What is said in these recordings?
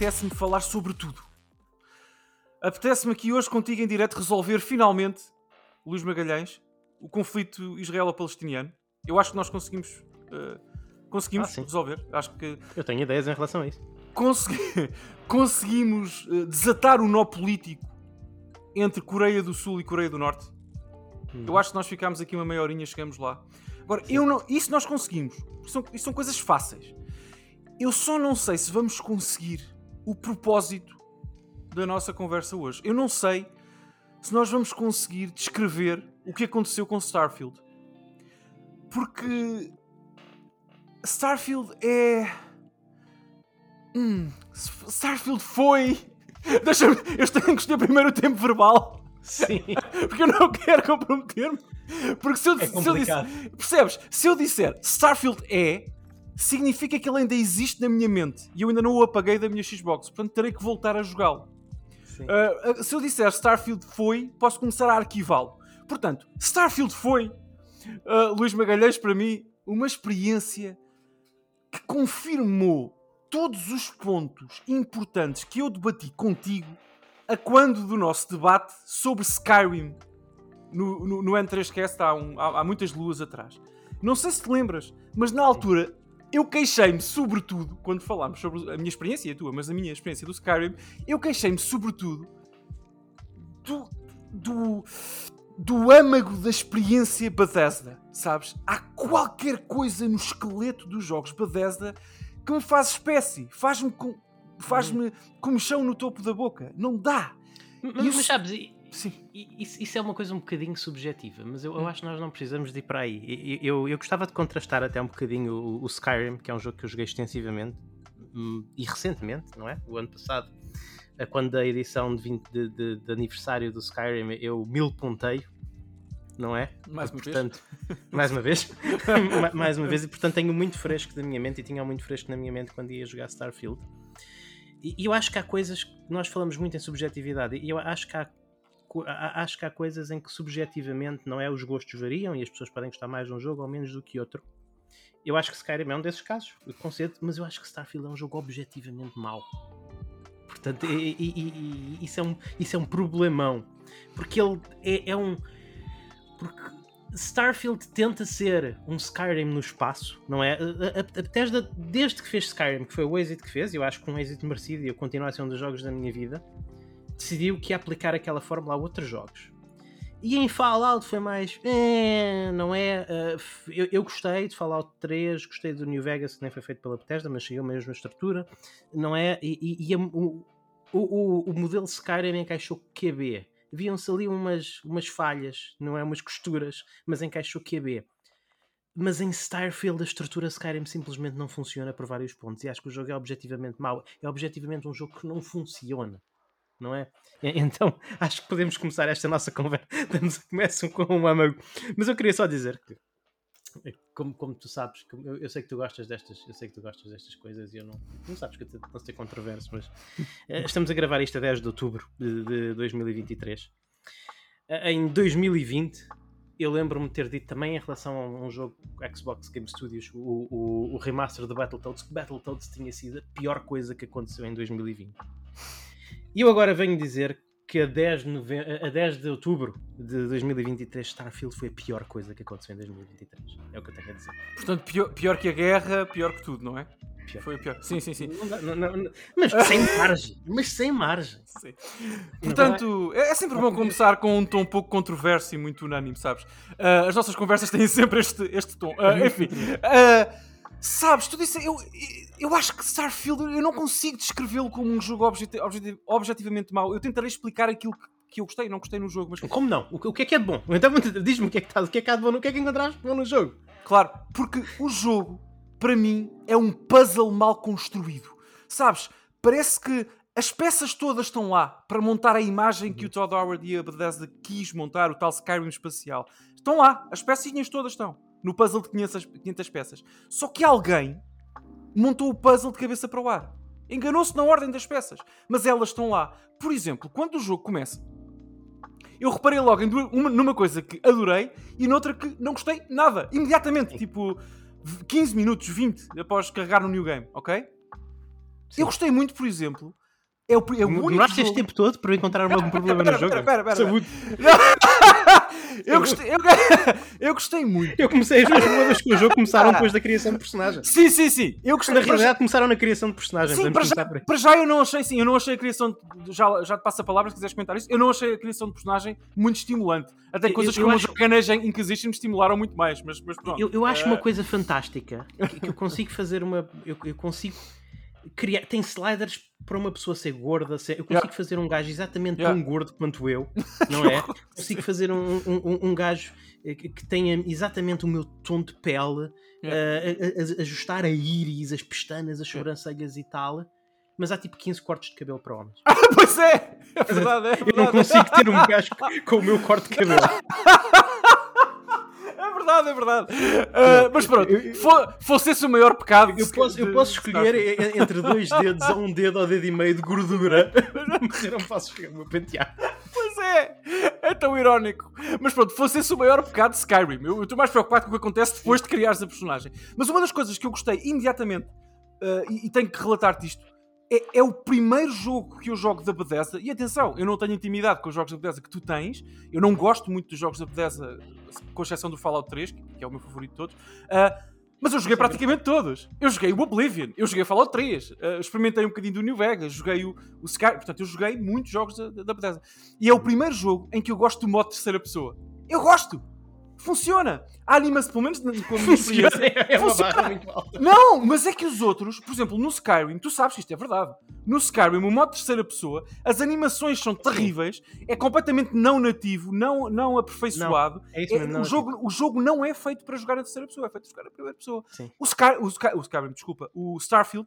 apetece-me falar sobre tudo. Apetece-me aqui hoje contigo em direto resolver finalmente, Luís Magalhães, o conflito israelo-palestiniano. Eu acho que nós conseguimos, uh, conseguimos Ah, resolver. Acho que Eu tenho ideias em relação a isso. consegui- conseguimos uh, desatar o nó político entre Coreia do Sul e Coreia do Norte. Eu acho que nós ficámos aqui uma meia horinha, chegamos lá. Agora, eu não, isso nós conseguimos. Isso são, isso são coisas fáceis. Eu só não sei se vamos conseguir o propósito da nossa conversa hoje. Eu não sei se nós vamos conseguir descrever o que aconteceu com Starfield. Porque Starfield é. Hum, Starfield foi. Deixa-me. Eu tenho que escolher primeiro o tempo verbal. Sim. Porque eu não quero comprometer-me. Porque se eu, É se eu disser, percebes? Se eu disser Starfield é, significa que ele ainda existe na minha mente e eu ainda não o apaguei da minha Xbox, portanto terei que voltar a jogá-lo. Ah, se eu disser Starfield foi, posso começar a arquivá-lo. Portanto, Starfield foi, ah, Luís Magalhães, para mim, uma experiência que confirmou todos os pontos importantes que eu debati contigo a quando do nosso debate sobre Skyrim no, no, no N3Cast há, um- há- há muitas luas atrás. Não sei se te lembras, mas na altura eu queixei-me sobretudo, quando falámos sobre a minha experiência e a tua, mas a minha experiência do Skyrim, eu queixei-me sobretudo do, do, do âmago da experiência Bethesda, sabes? Há qualquer coisa no esqueleto dos jogos Bethesda que me faz espécie, faz-me com, faz-me comichão no topo da boca. Não dá. Mas, Isso- mas sabes, Sim. isso, é uma coisa um bocadinho subjetiva, mas eu, eu Hum. acho que nós não precisamos de ir para aí. Eu, eu gostava de contrastar até um bocadinho o, o Skyrim, que é um jogo que eu joguei extensivamente hum, e recentemente, não é? O ano passado, quando da edição de, 20 de, de- de aniversário do Skyrim eu mil ponteio, não é? Mais uma vez. portanto, mais uma vez, Ma- mais uma vez, e portanto tenho muito fresco da minha mente e tinha muito fresco na minha mente quando ia jogar Starfield. E eu acho que há coisas que nós falamos muito em subjetividade, e eu acho que há- acho que há coisas em que subjetivamente não é os gostos variam e as pessoas podem gostar mais de um jogo ou menos do que outro. Eu acho que Skyrim é um desses casos, concedo, mas eu acho que Starfield é um jogo objetivamente mau. Portanto, e- e- e- isso, é um, isso é um problemão. Porque ele é, é um. Porque Starfield tenta ser um Skyrim no espaço, não é? Desde que fez Skyrim, que foi o êxito que fez, eu acho que um êxito merecido e eu continuo a ser um dos jogos da minha vida, decidiu que ia aplicar aquela fórmula a outros jogos. E em Fallout foi mais. "Eh, não é? f- eu, eu gostei de Fallout 3, gostei do New Vegas, que nem foi feito pela Bethesda, mas seguiu a mesma estrutura, não é? E, e- e o, o- o modelo Skyrim encaixou QB. Viam-se ali umas, umas falhas, não é? Umas costuras, mas encaixou QB. Mas em Starfield a estrutura Skyrim simplesmente não funciona por vários pontos. E acho que o jogo é objetivamente mau. É objetivamente um jogo que não funciona. Não é? Então acho que podemos começar esta nossa conversa. Estamos, começam com um âmago. Mas eu queria só dizer que, como, como tu sabes, como eu, eu sei que tu gostas destas, eu sei que tu gostas destas coisas e eu não, não sabes que eu te- posso ter controverso, mas eh, estamos a gravar isto a 10 de outubro de, de 2023. Eh, Em 2020, eu lembro-me de ter dito também em relação a um jogo Xbox Game Studios, o, o, o remaster de Battletoads, que Battletoads tinha sido a pior coisa que aconteceu em 2020. E eu agora venho dizer que a 10 de, nove... a 10 de outubro de 2023 Starfield foi a pior coisa que aconteceu em 2023. É o que eu tenho a dizer. Portanto, pior, pior que a guerra, pior que tudo, não é? Pior. Foi pior. Sim, sim, sim. Não não- não- Mas sem margem. Mas sem margem. Sim. Portanto, é é sempre bom começar com um tom pouco controverso e muito unânime, sabes? Ah, as nossas conversas têm sempre este, este tom. Ah, enfim, ah, sabes, tu disse, eu, eu acho que Starfield, eu não consigo descrevê-lo como um jogo objeti- objeti- objetivamente mau. Eu tentarei explicar aquilo que, que eu gostei e não gostei no jogo, mas Como não? O, que- o que é que é de bom? Então diz-me o que é que está, o que é que há de bom, o que é que encontraste bom no jogo? Claro, porque o jogo, para mim, é um puzzle mal construído. Sabes? Parece que as peças todas estão lá para montar a imagem que o Todd Howard e a Bethesda quis montar, o tal Skyrim espacial. Estão lá, as pecinhas todas estão. No puzzle de 500, 500 peças. Só que alguém montou o puzzle de cabeça para o ar. Enganou-se na ordem das peças. Mas elas estão lá. Por exemplo, quando o jogo começa, eu reparei logo em duas- uma- numa coisa que adorei e noutra que não gostei nada. Imediatamente, tipo v- 15 minutos, 20 após carregar no New Game, ok? Sim. Eu gostei muito, por exemplo. É o, é o único Demoraste jogo... este tempo todo para encontrar algum problema pera, no jogo? pera, pera, pera, pera. Saúde. eu, gostei, eu, eu gostei muito. Eu comecei, as problemas com o jogo começaram depois da criação de personagem. Sim, sim, sim. Eu gostei Na para já- realidade começaram na criação de personagem. Sim, para já, para já eu não achei, sim, eu não achei a criação. De, já, já te passo a palavra se quiseres comentar isso. Eu não achei a criação de personagem muito estimulante. Até coisas eu como acho- o Inquisition me estimularam muito mais. Mas, mas pronto. Eu, eu acho Eh, uma coisa fantástica que, que eu consigo fazer uma. Eu, eu consigo criar. Tem sliders para uma pessoa ser gorda. ser- eu consigo Yeah. fazer um gajo exatamente Yeah. tão gordo quanto eu, não é? Consigo fazer um, um, um- gajo eh, que tenha exatamente o meu tom de pele, eh, a- a- a- ajustar a íris, as pestanas, as sobrancelhas e tal. Mas há tipo 15 cortes de cabelo para homens. pois é! É verdade, é Eu verdade. não consigo ter um gajo com o meu corte de cabelo. É verdade, é verdade. Ah, mas pronto, fo- fosse esse o maior pecado. Eu de- posso, eu de- posso escolher entre dois dedos a um dedo ou dedo e meio de gordura. Mas eu não posso escolher o meu penteado. Pois é, é tão irónico. Mas pronto, fosse esse o maior pecado de Skyrim. Eu eu estou mais preocupado com o que acontece depois de criares a personagem. Mas uma das coisas que eu gostei imediatamente, ah, e, e tenho que relatar-te isto, é, é o primeiro jogo que eu jogo da Bethesda. E atenção, eu não tenho intimidade com os jogos da Bethesda que tu tens. Eu não gosto muito dos jogos da Bethesda, com exceção do Fallout 3, que é o meu favorito de todos. Ah, mas eu joguei praticamente todos. Eu joguei o Oblivion, eu joguei Fallout 3, ah, experimentei um bocadinho do New Vegas, joguei o, o Sky. Portanto, eu joguei muitos jogos da, da Bethesda. E é o primeiro jogo em que eu gosto do modo terceira pessoa. Eu gosto! Funciona! A animação, pelo menos com a minha experiência. É Funciona. Não, mas é que os outros, por exemplo, no Skyrim, tu sabes que isto é verdade. No Skyrim, o modo terceira pessoa, as animações são terríveis, é completamente não nativo, não, não aperfeiçoado. É isso É, mesmo. não o, é jogo, o jogo não é feito para jogar na terceira pessoa, é feito para jogar na primeira pessoa. Sim. O, Sky, o, Sky, o Skyrim, desculpa, o Starfield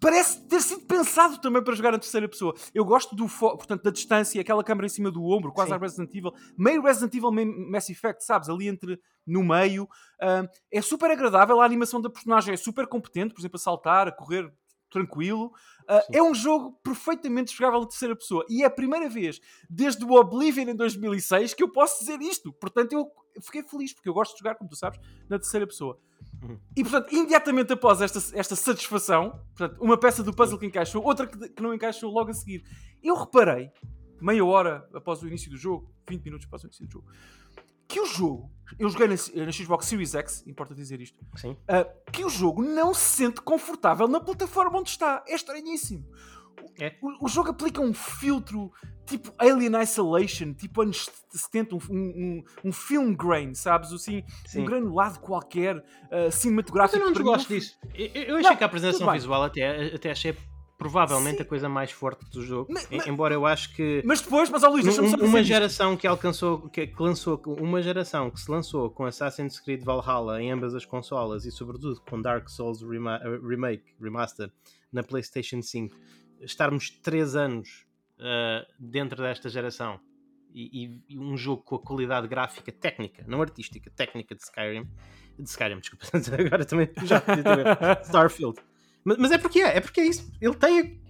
parece ter sido pensado também para jogar na terceira pessoa. Eu gosto do portanto, da distância, aquela câmera em cima do ombro, quase Sim. a Resident Evil, meio Resident Evil, meio Mass Effect, sabes? Ali entre no meio. Ah, é super agradável, a animação da personagem é super competente, por exemplo, a saltar, a correr tranquilo. Sim. é um jogo perfeitamente jogável na terceira pessoa. E é a primeira vez, desde o Oblivion em 2006, que eu posso dizer isto. Portanto, eu fiquei feliz, porque eu gosto de jogar, como tu sabes, na terceira pessoa. E, portanto, imediatamente após esta, esta satisfação, portanto, uma peça do puzzle que encaixou, outra que, que não encaixou logo a seguir, eu reparei, meia hora após o início do jogo, 20 minutos após o início do jogo, que o jogo, eu joguei na, na Xbox Series X, importa dizer isto, Sim. ah, que o jogo não se sente confortável na plataforma onde está. É estranhíssimo. O- É. O, o jogo aplica um filtro tipo Alien Isolation, tipo anos 70, um, um, um film grain, sabes? Assim, Sim. um granulado qualquer, uh, Mas cinematográfico. eu não mim, um- disso. Eu, eu achei Não, que a apresentação visual até, até achei provavelmente Sim. a coisa mais forte do jogo. Mas- mas- Embora eu acho que Mas depois, mas ó Luís, deixa-me só Um- dizer uma geração que alcançou que, que lançou uma geração que se lançou com Assassin's Creed Valhalla em ambas as consolas e sobretudo com Dark Souls eh, Remake Remaster na PlayStation 5 estarmos 3 anos eh, dentro desta geração e, e- um jogo com a qualidade gráfica técnica, não artística, técnica de Skyrim de Skyrim, desculpa, agora também já podia ter ver. Starfield mas, mas é porque é, é porque é isso ele tem a-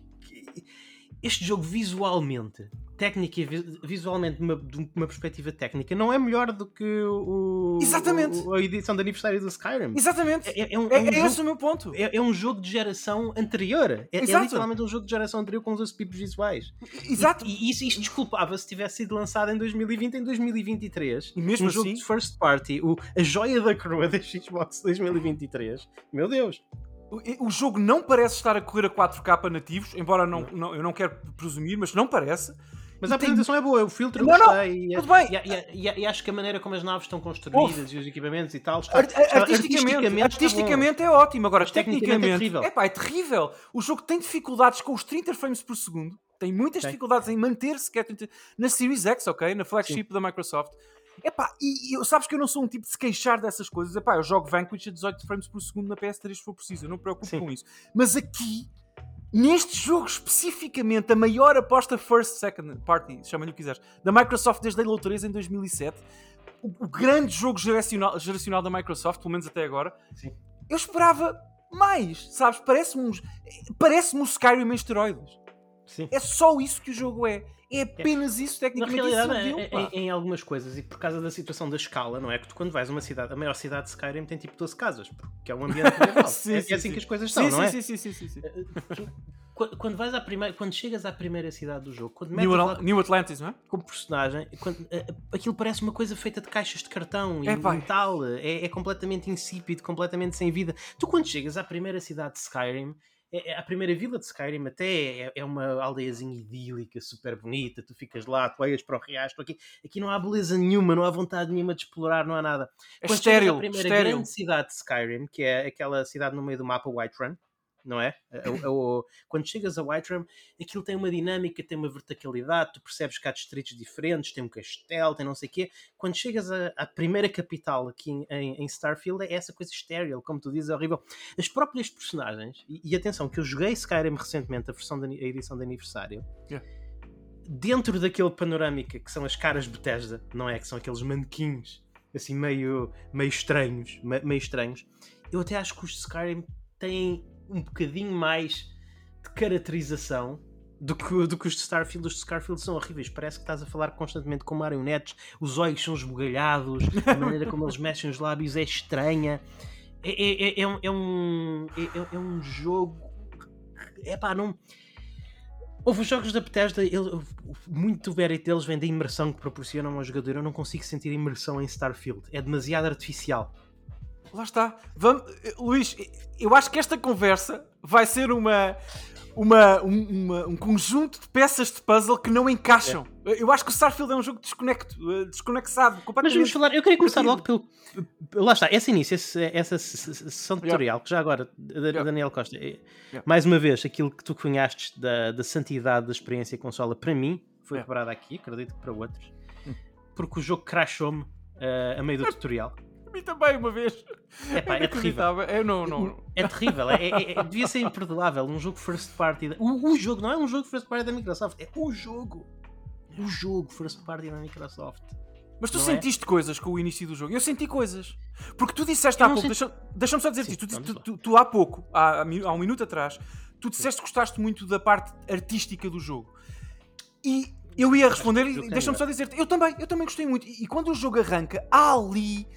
este jogo visualmente, técnica e vi- visualmente, de uma, de uma perspectiva técnica, não é melhor do que o, Exatamente. o- a edição de aniversário do Skyrim. Exatamente. É, é um, É, é um é jogo, esse o meu ponto. é- é um jogo de geração anterior. É, é literalmente um jogo de geração anterior com os aspectos visuais. Exato. E, e isso, isto desculpava se tivesse sido lançado em 2020, em 2023. E mesmo um jogo assim- de first party, o, a joia da coroa da Xbox 2023. Meu Deus. O, o jogo não parece estar a correr a 4K nativos, embora não, não- eu não quero presumir, mas não parece. Mas E a tem- apresentação é boa, o filtro Não, não, gostei. e, tudo bem. E, e- e- e acho que a maneira como as naves estão construídas e os equipamentos e tal está, Ar- está- artisticamente, está artisticamente é ótimo. Agora, Mas tecnicamente é tecnicamente, terrível. é pá, é terrível. O jogo tem dificuldades com os 30 frames por segundo. Tem muitas Tem. dificuldades em manter-se é 30 na Series X, ok? Na flagship da Microsoft. Epá, e, e eu- sabes que eu não sou um tipo de se queixar dessas coisas. Epá, eu jogo Vanquish a 18 frames por segundo na PS3 se for preciso. Eu não me preocupo Sim. com isso. Mas aqui, neste jogo especificamente, a maior aposta first, second party, chama-lhe o que quiseres, da Microsoft desde Halo 3 em 2007, o, o grande jogo geracional, geracional da Microsoft, pelo menos até agora, Sim. eu esperava mais, sabes? Parece-me parece-me um Skyrim em esteroides. Sim. É só isso que o jogo é. É apenas isso, Na tecnicamente. realidade, isso é- é, é- pá. em, em algumas coisas, e por causa da situação da escala, não é? Que tu, quando vais a uma cidade, a maior cidade de Skyrim tem tipo 12 casas, porque é um ambiente medieval. Sim, é, sim, é assim sim. que as coisas sim, são, sim, não é? sim, sim, sim, sim, sim. Quando, quando vais à primeira, quando chegas à primeira cidade do jogo, quando New, metes lá New Atlantis, não é? como personagem, quando, eh, aquilo parece uma coisa feita de caixas de cartão e É, metal, é, é completamente insípido, completamente sem vida. Tu, quando chegas à primeira cidade de Skyrim, é, é- a primeira vila de Skyrim até é, é uma aldeiazinha idílica, super bonita. Tu ficas lá, tu olhas para o riacho. Aqui, aqui não há beleza nenhuma, não há vontade nenhuma de explorar, não há nada. É Quando estéril, à primeira estéril. grande cidade de Skyrim, que é aquela cidade no meio do mapa Whiterun, não é? A- a- o- quando chegas a Whiterun, aquilo tem uma dinâmica, tem uma verticalidade, tu percebes que há distritos diferentes, tem um castelo, tem não sei o quê. Quando chegas à primeira capital aqui em, em- Starfield, é essa coisa estéril, como tu dizes, é horrível. As próprias personagens, e, e atenção, que eu joguei Skyrim recentemente, a, versão de, a edição de aniversário, Yeah. dentro daquele panorâmica que são as caras Bethesda, não é? Que são aqueles manequins assim meio, meio estranhos, me- meio estranhos. Eu até acho que os Skyrim têm um bocadinho mais de caracterização do que, do que os de Starfield. Os de Starfield são horríveis. Parece que estás a falar constantemente com marionetes, os olhos são esbugalhados, a maneira como eles mexem os lábios é estranha. É, é, é, é um, é, um, é, é- é um jogo. É pá, não. Houve os jogos da Bethesda, ele, muito mérito deles vem da imersão que proporcionam ao jogador. Eu não consigo sentir imersão em Starfield. É demasiado artificial. Lá está. Vamos, eh, Luís, eu acho que esta conversa vai ser uma, uma, um, uma- um conjunto de peças de puzzle que não encaixam. Eu acho que o Starfield é um jogo desconecto, eh, desconexado, Mas vamos falar, eu queria começar logo pelo. Lá está, esse início, esse- essa sessão tutorial, que já agora. Daniel Costa, é- Yeah. mais uma vez, aquilo que tu cunhaste da, da santidade da experiência consola, para mim, foi Yeah. quebrado aqui, acredito que para outros, Hum. porque o jogo crashou-me eh, a meio do tutorial. Mim também, uma vez. Epá, é terrível. Eu não, não. É terrível, é, é- é- devia ser imperdoável. Um jogo first party. da- O, o jogo não é um jogo first party da Microsoft, é o jogo. O jogo first party da Microsoft. Mas tu Não é? sentiste coisas com o início do jogo. Eu senti coisas. Porque tu disseste há Eu pouco, senti- deixa- deixa-me só dizer Sim, isto. Tu, tu- tu- tu há pouco, há, há um minuto atrás, tu disseste que gostaste muito da parte artística do jogo. E eu ia responder e deixa-me só dizer-te, eu também, eu também gostei muito. E, e quando o jogo arranca, há ali,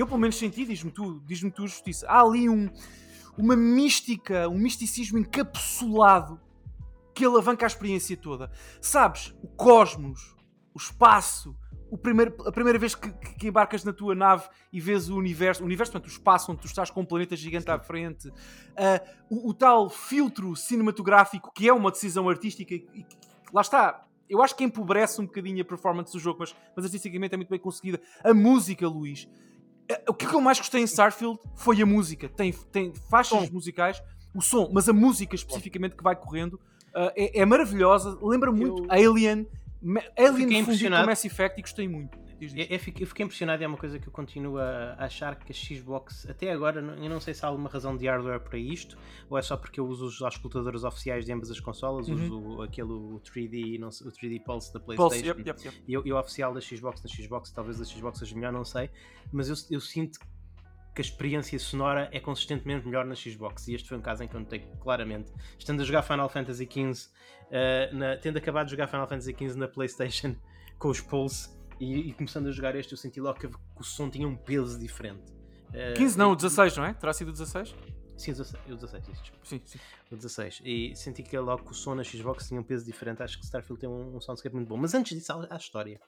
eu pelo menos senti, diz-me tu, diz-me tu, justiça, há ali um, uma mística, um misticismo encapsulado que alavanca a experiência toda. Sabes, o cosmos, o espaço, o primeiro, a primeira vez que, que- embarcas na tua nave e vês o universo, o universo, portanto, o espaço onde tu estás com um planeta gigante à frente, ah, o, o tal filtro cinematográfico que é uma decisão artística e que, lá está. Eu acho que empobrece um bocadinho a performance do jogo, mas, mas artisticamente é muito bem conseguida. A música, Luís. Ah, O que eu mais gostei em Starfield foi a música. Tem, tem faixas musicais, o som, mas a música especificamente que vai correndo ah, é, é maravilhosa. Lembra muito Eu- Alien. Alien fundido com Mass Effect e gostei muito. Diz, diz. Eu, eu fiquei, impressionado e é uma coisa que eu continuo a, achar que a Xbox, até agora, eu não sei se há alguma razão de hardware para isto, ou é só porque eu uso os auscultadores oficiais de ambas as consolas, Uhum. uso aquele o 3D, não sei, o 3D Pulse da Pulse, PlayStation. yep, yep, yep. E, o- e o oficial da Xbox na Xbox, talvez a Xbox seja melhor, não sei, mas eu, eu sinto que a experiência sonora é consistentemente melhor na Xbox. E este foi um caso em que eu notei claramente. Estando a jogar Final Fantasy XV, eh, na- tendo acabado de jogar Final Fantasy XV na PlayStation com os Pulse e, e começando a jogar este, eu senti logo que, o som tinha um peso diferente. Eh, 15 não, o 16, não é? Terá sido o 16? Sim, o 16, o 16, isso, desculpa. Sim, sim. O 16. E senti que logo que o som na Xbox tinha um peso diferente. Acho que Starfield tem um, um soundscape muito bom. Mas antes disso, há história.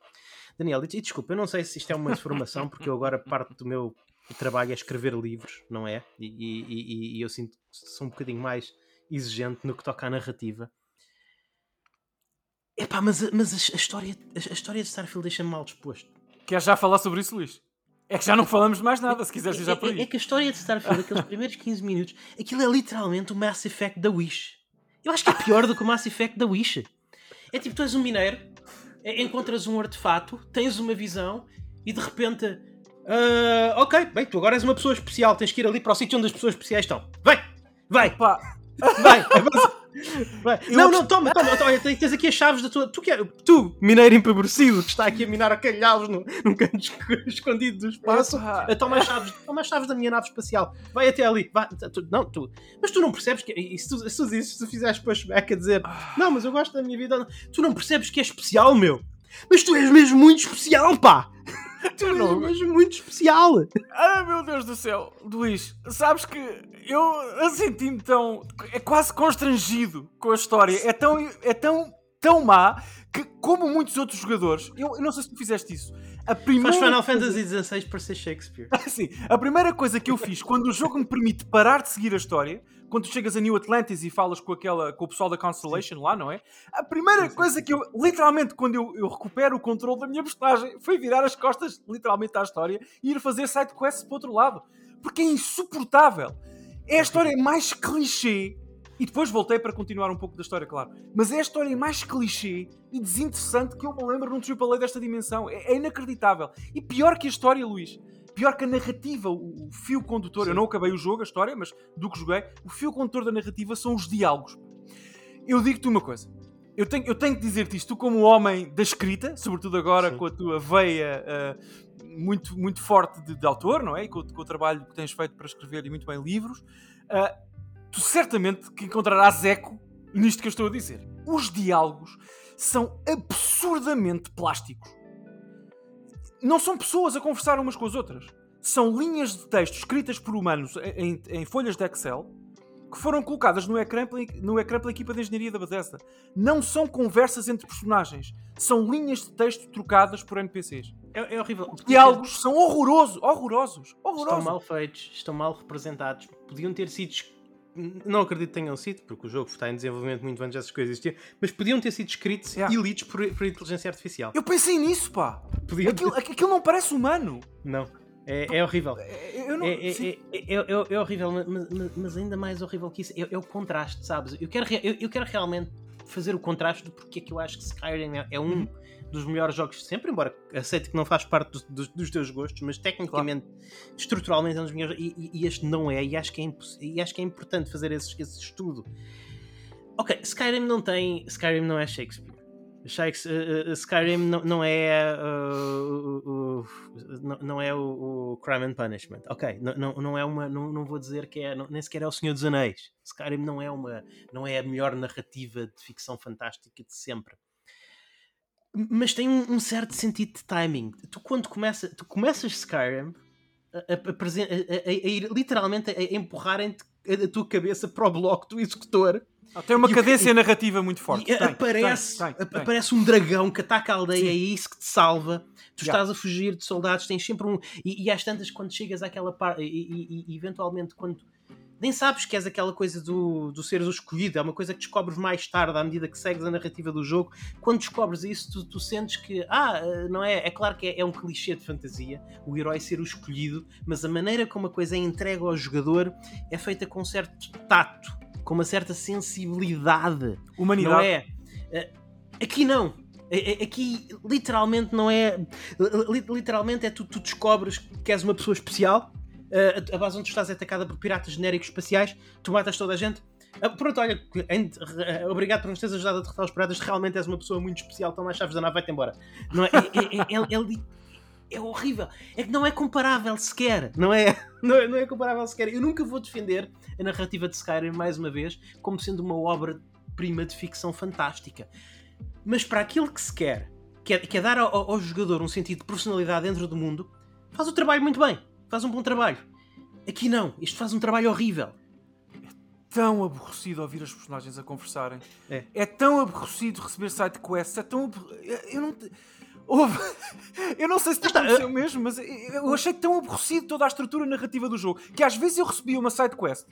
Daniel, e, e desculpa, eu não sei se isto é uma informação, porque eu agora parte do meu trabalho é escrever livros, não é? E, e- e- e eu sinto que sou um bocadinho mais exigente no que toca à narrativa. Epá, mas, mas a, a história, a, a história de Starfield deixa-me mal disposto. Queres já falar sobre isso, Luís? É que já não falamos mais nada, se quiseres ir já por É, é- é aí. que a história de Starfield, aqueles primeiros 15 minutos, aquilo é literalmente o Mass Effect da Wish. Eu acho que é pior do que o Mass Effect da Wish. É tipo, tu és um mineiro, é- encontras um artefato, tens uma visão e de repente. "Ah, ok, bem, tu agora és uma pessoa especial, tens que ir ali para o sítio onde as pessoas especiais estão. Vai! Vai! Pá, Vai! Não, não, toma, toma, toma, tens aqui as chaves da tua. Tu, que é, tu mineiro empobrecido, que está aqui a minar a calhaus no, num canto escondido do espaço, toma as, chaves, toma as chaves da minha nave espacial, vai até ali. Vai, tu, não, tu, mas tu não percebes que. E se tu, se tu, se tu fizeres pushback a dizer, não, mas eu gosto da minha vida, tu não percebes que é especial, meu. Mas tu és mesmo muito especial, pá! Tu não, és muito especial! Ah, meu Deus do céu! Luís, sabes que eu senti-me tão. É quase constrangido com a história. É tão, é tão, tão má que, como muitos outros jogadores, eu, eu não sei se tu fizeste isso. A primeira Faz Final. Fantasy XVI para ser Shakespeare. Sim, a primeira coisa que eu fiz quando o jogo me permite parar de seguir a história quando tu chegas a New Atlantis e falas com, aquela, com o pessoal da Constellation sim. lá, não é? A primeira sim, sim. coisa que eu, literalmente, quando eu, eu recupero o controle da minha postagem, foi virar as costas, literalmente, à história e ir fazer side quests para o outro lado. Porque é insuportável. É a história mais clichê. E depois voltei para continuar um pouco da história, claro. Mas é a história mais clichê e desinteressante que eu me lembro num AAA desta dimensão. É, é inacreditável. E pior que a história, Luís pior que a narrativa, o, fio condutor. Sim. Eu não acabei o jogo, a história, mas do que joguei, o fio condutor da narrativa são os diálogos. Eu digo-te uma coisa. Eu tenho, eu tenho que dizer-te isto, tu como homem da escrita, sobretudo agora Sim. com a tua veia uh, muito, muito forte de, de, autor, não é? E com, com, o trabalho que tens feito para escrever e muito bem livros, uh, tu certamente que encontrarás eco nisto que eu estou a dizer. Os diálogos são absurdamente plásticos não são pessoas a conversar umas com as outras. São linhas de texto escritas por humanos em, em folhas de Excel que foram colocadas no ecrã, no ecrã pela equipa de engenharia da Bethesda. Não são conversas entre personagens. São linhas de texto trocadas por NPCs. É, é horrível. Os diálogos são horrorosos, horrorosos, horrorosos. Estão mal feitos, estão mal representados. Podiam ter sido não acredito que tenham sido, porque o jogo está em desenvolvimento muito antes dessas coisas existiam, mas podiam ter sido escritos yeah. e lidos por, por, inteligência artificial. Eu pensei nisso, pá! Podiam... Aquilo, aquilo não parece humano! Não. É, é horrível. É, não, é, é, é, é, horrível, mas, mas, ainda mais horrível que isso é, o contraste, sabes? Eu quero, eu, eu, quero realmente fazer o contraste do porquê que eu acho que Skyrim é, um uhum dos melhores jogos de sempre, embora aceite que não faz parte dos, dos, dos teus gostos, mas tecnicamente, claro. estruturalmente é um dos melhores. E, e, este não é, e acho que é, e acho que é importante fazer esse, esse estudo. Ok, Skyrim não tem. Skyrim não é Shakespeare. Uh, uh, Skyrim não, não é uh, não, não, é o, o, Crime and Punishment. Ok, não, não, não é uma. Não, não vou dizer que é. Não, nem sequer é o Senhor dos Anéis. Skyrim não é uma. Não é a melhor narrativa de ficção fantástica de sempre mas tem um, um, certo sentido de timing. Tu quando começa, tu começas Skyrim a, a, a, a ir literalmente a, empurrarem a tua cabeça para o bloco do executor. Ah, tem uma cadência narrativa muito forte. Tem, aparece, tem, tem, aparece um dragão que ataca a aldeia, Sim. é isso que te salva. Tu yeah. estás a fugir de soldados, tens sempre um. E, e às tantas, quando chegas àquela parte, e, e, e, eventualmente quando nem sabes que és aquela coisa do, do seres o escolhido, é uma coisa que descobres mais tarde, à medida que segues a narrativa do jogo. Quando descobres isso, tu, tu sentes que, ah, não é? É claro que é, é, um clichê de fantasia, o herói ser o escolhido, mas a maneira como a coisa é entregue ao jogador é feita com um certo tato, com uma certa sensibilidade. Humanidade. Não é? Eh, aqui não. Aqui literalmente não é. Literalmente é tu, tu descobres que és uma pessoa especial uh, a base onde estás é atacada por piratas genéricos espaciais, tu matas toda a gente. Uh, pronto, olha, uh, obrigado por nos teres ajudado a derrotar os piratas, realmente és uma pessoa muito especial, toma as chaves da nave, vai-te embora. Não é, é, é, é, é, horrível, é que não é comparável sequer, não é, não é, não é comparável sequer. Eu nunca vou defender a narrativa de Skyrim, mais uma vez, como sendo uma obra-prima de ficção fantástica. Mas para aquilo que se quer, que é, que é dar ao, ao jogador um sentido de personalidade dentro do mundo, faz o trabalho muito bem faz um bom trabalho. Aqui não, isto faz um trabalho horrível. É tão aborrecido ouvir as personagens a conversarem. É, é tão aborrecido receber side quests. É tão. Eu não. Houve... Eu não sei se te aconteceu mesmo, mas eu achei tão aborrecido toda a estrutura narrativa do jogo que às vezes eu recebia uma side quest.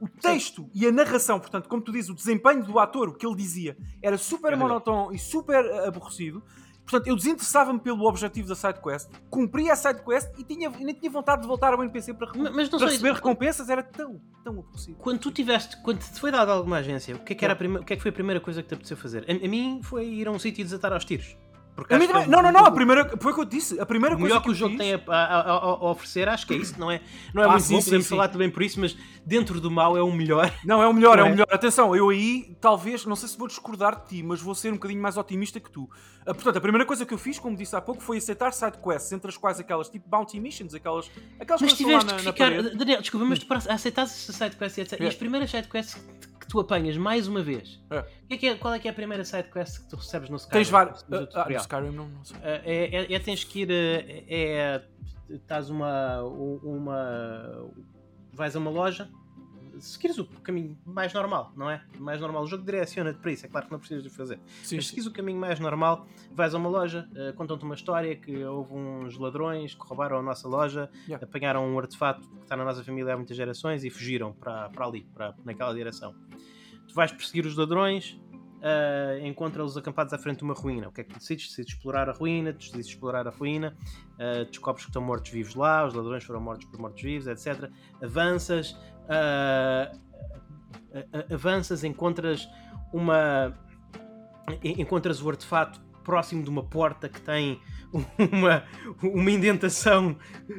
O texto Sim. e a narração, portanto, como tu dizes, o desempenho do ator, o que ele dizia, era super é monótono e super aborrecido. Portanto, eu desinteressava-me pelo objetivo da sidequest, cumpria a sidequest e, tinha, nem tinha vontade de voltar ao NPC para, mas, para receber recompensas, era tão, tão possível. Quando tu tiveste, quando te foi dado alguma agência, o que é que, era o que, é que foi a primeira coisa que te apeteceu fazer? A, a mim foi ir a um sítio e desatar aos tiros. Porque A mim acho que também- é não, não, não, a primeira, foi o que eu disse. A primeira O coisa melhor que que o jogo tem a, a- a- oferecer, acho que é isso. Não é, não é Ah, muito sim, bom, sim, podemos sim. falar também por isso, mas dentro do mal é o melhor. Não, é o melhor, é Não o é? melhor. Atenção, eu aí talvez, não sei se vou discordar de ti, mas vou ser um bocadinho mais otimista que tu. Ah, portanto, a primeira coisa que eu fiz, como disse há pouco, foi aceitar side quests, entre as quais aquelas tipo bounty missions, aquelas, aquelas Mas que estão lá tiveste na, que na ficar. parede. Daniel, desculpa, mas tu aceitaste essa sidequest e etc. E É. as primeiras sidequests que, tu apanhas mais uma vez, É. que é que é- qual é que é a primeira sidequest que tu recebes no Skyrim? Tens Ah, ah, tutorial? no Skyrim não, não sei. Ah, é, é, é tens que ir. eh, É. Estás uma. uma. Vais a uma loja. Se queres o caminho mais normal, não é? Mais normal. O jogo direciona-te para isso, é claro que não precisas de fazer. Sim, Mas seguires o caminho mais normal, vais a uma loja, eh, contam-te uma história que houve uns ladrões que roubaram a nossa loja, Yeah. apanharam um artefato que está na nossa família há muitas gerações e fugiram para, para ali, para, naquela direção. Tu vais perseguir os ladrões, eh, encontra-os acampados à frente de uma ruína. O que é que tu decides? Decides explorar a ruína, tu decides explorar a ruína, eh, descobres que estão mortos-vivos lá, os ladrões foram mortos por mortos-vivos, etc. Avanças, a- avanças, encontras uma. en- Encontras o artefato próximo de uma porta que tem uma, uma indentação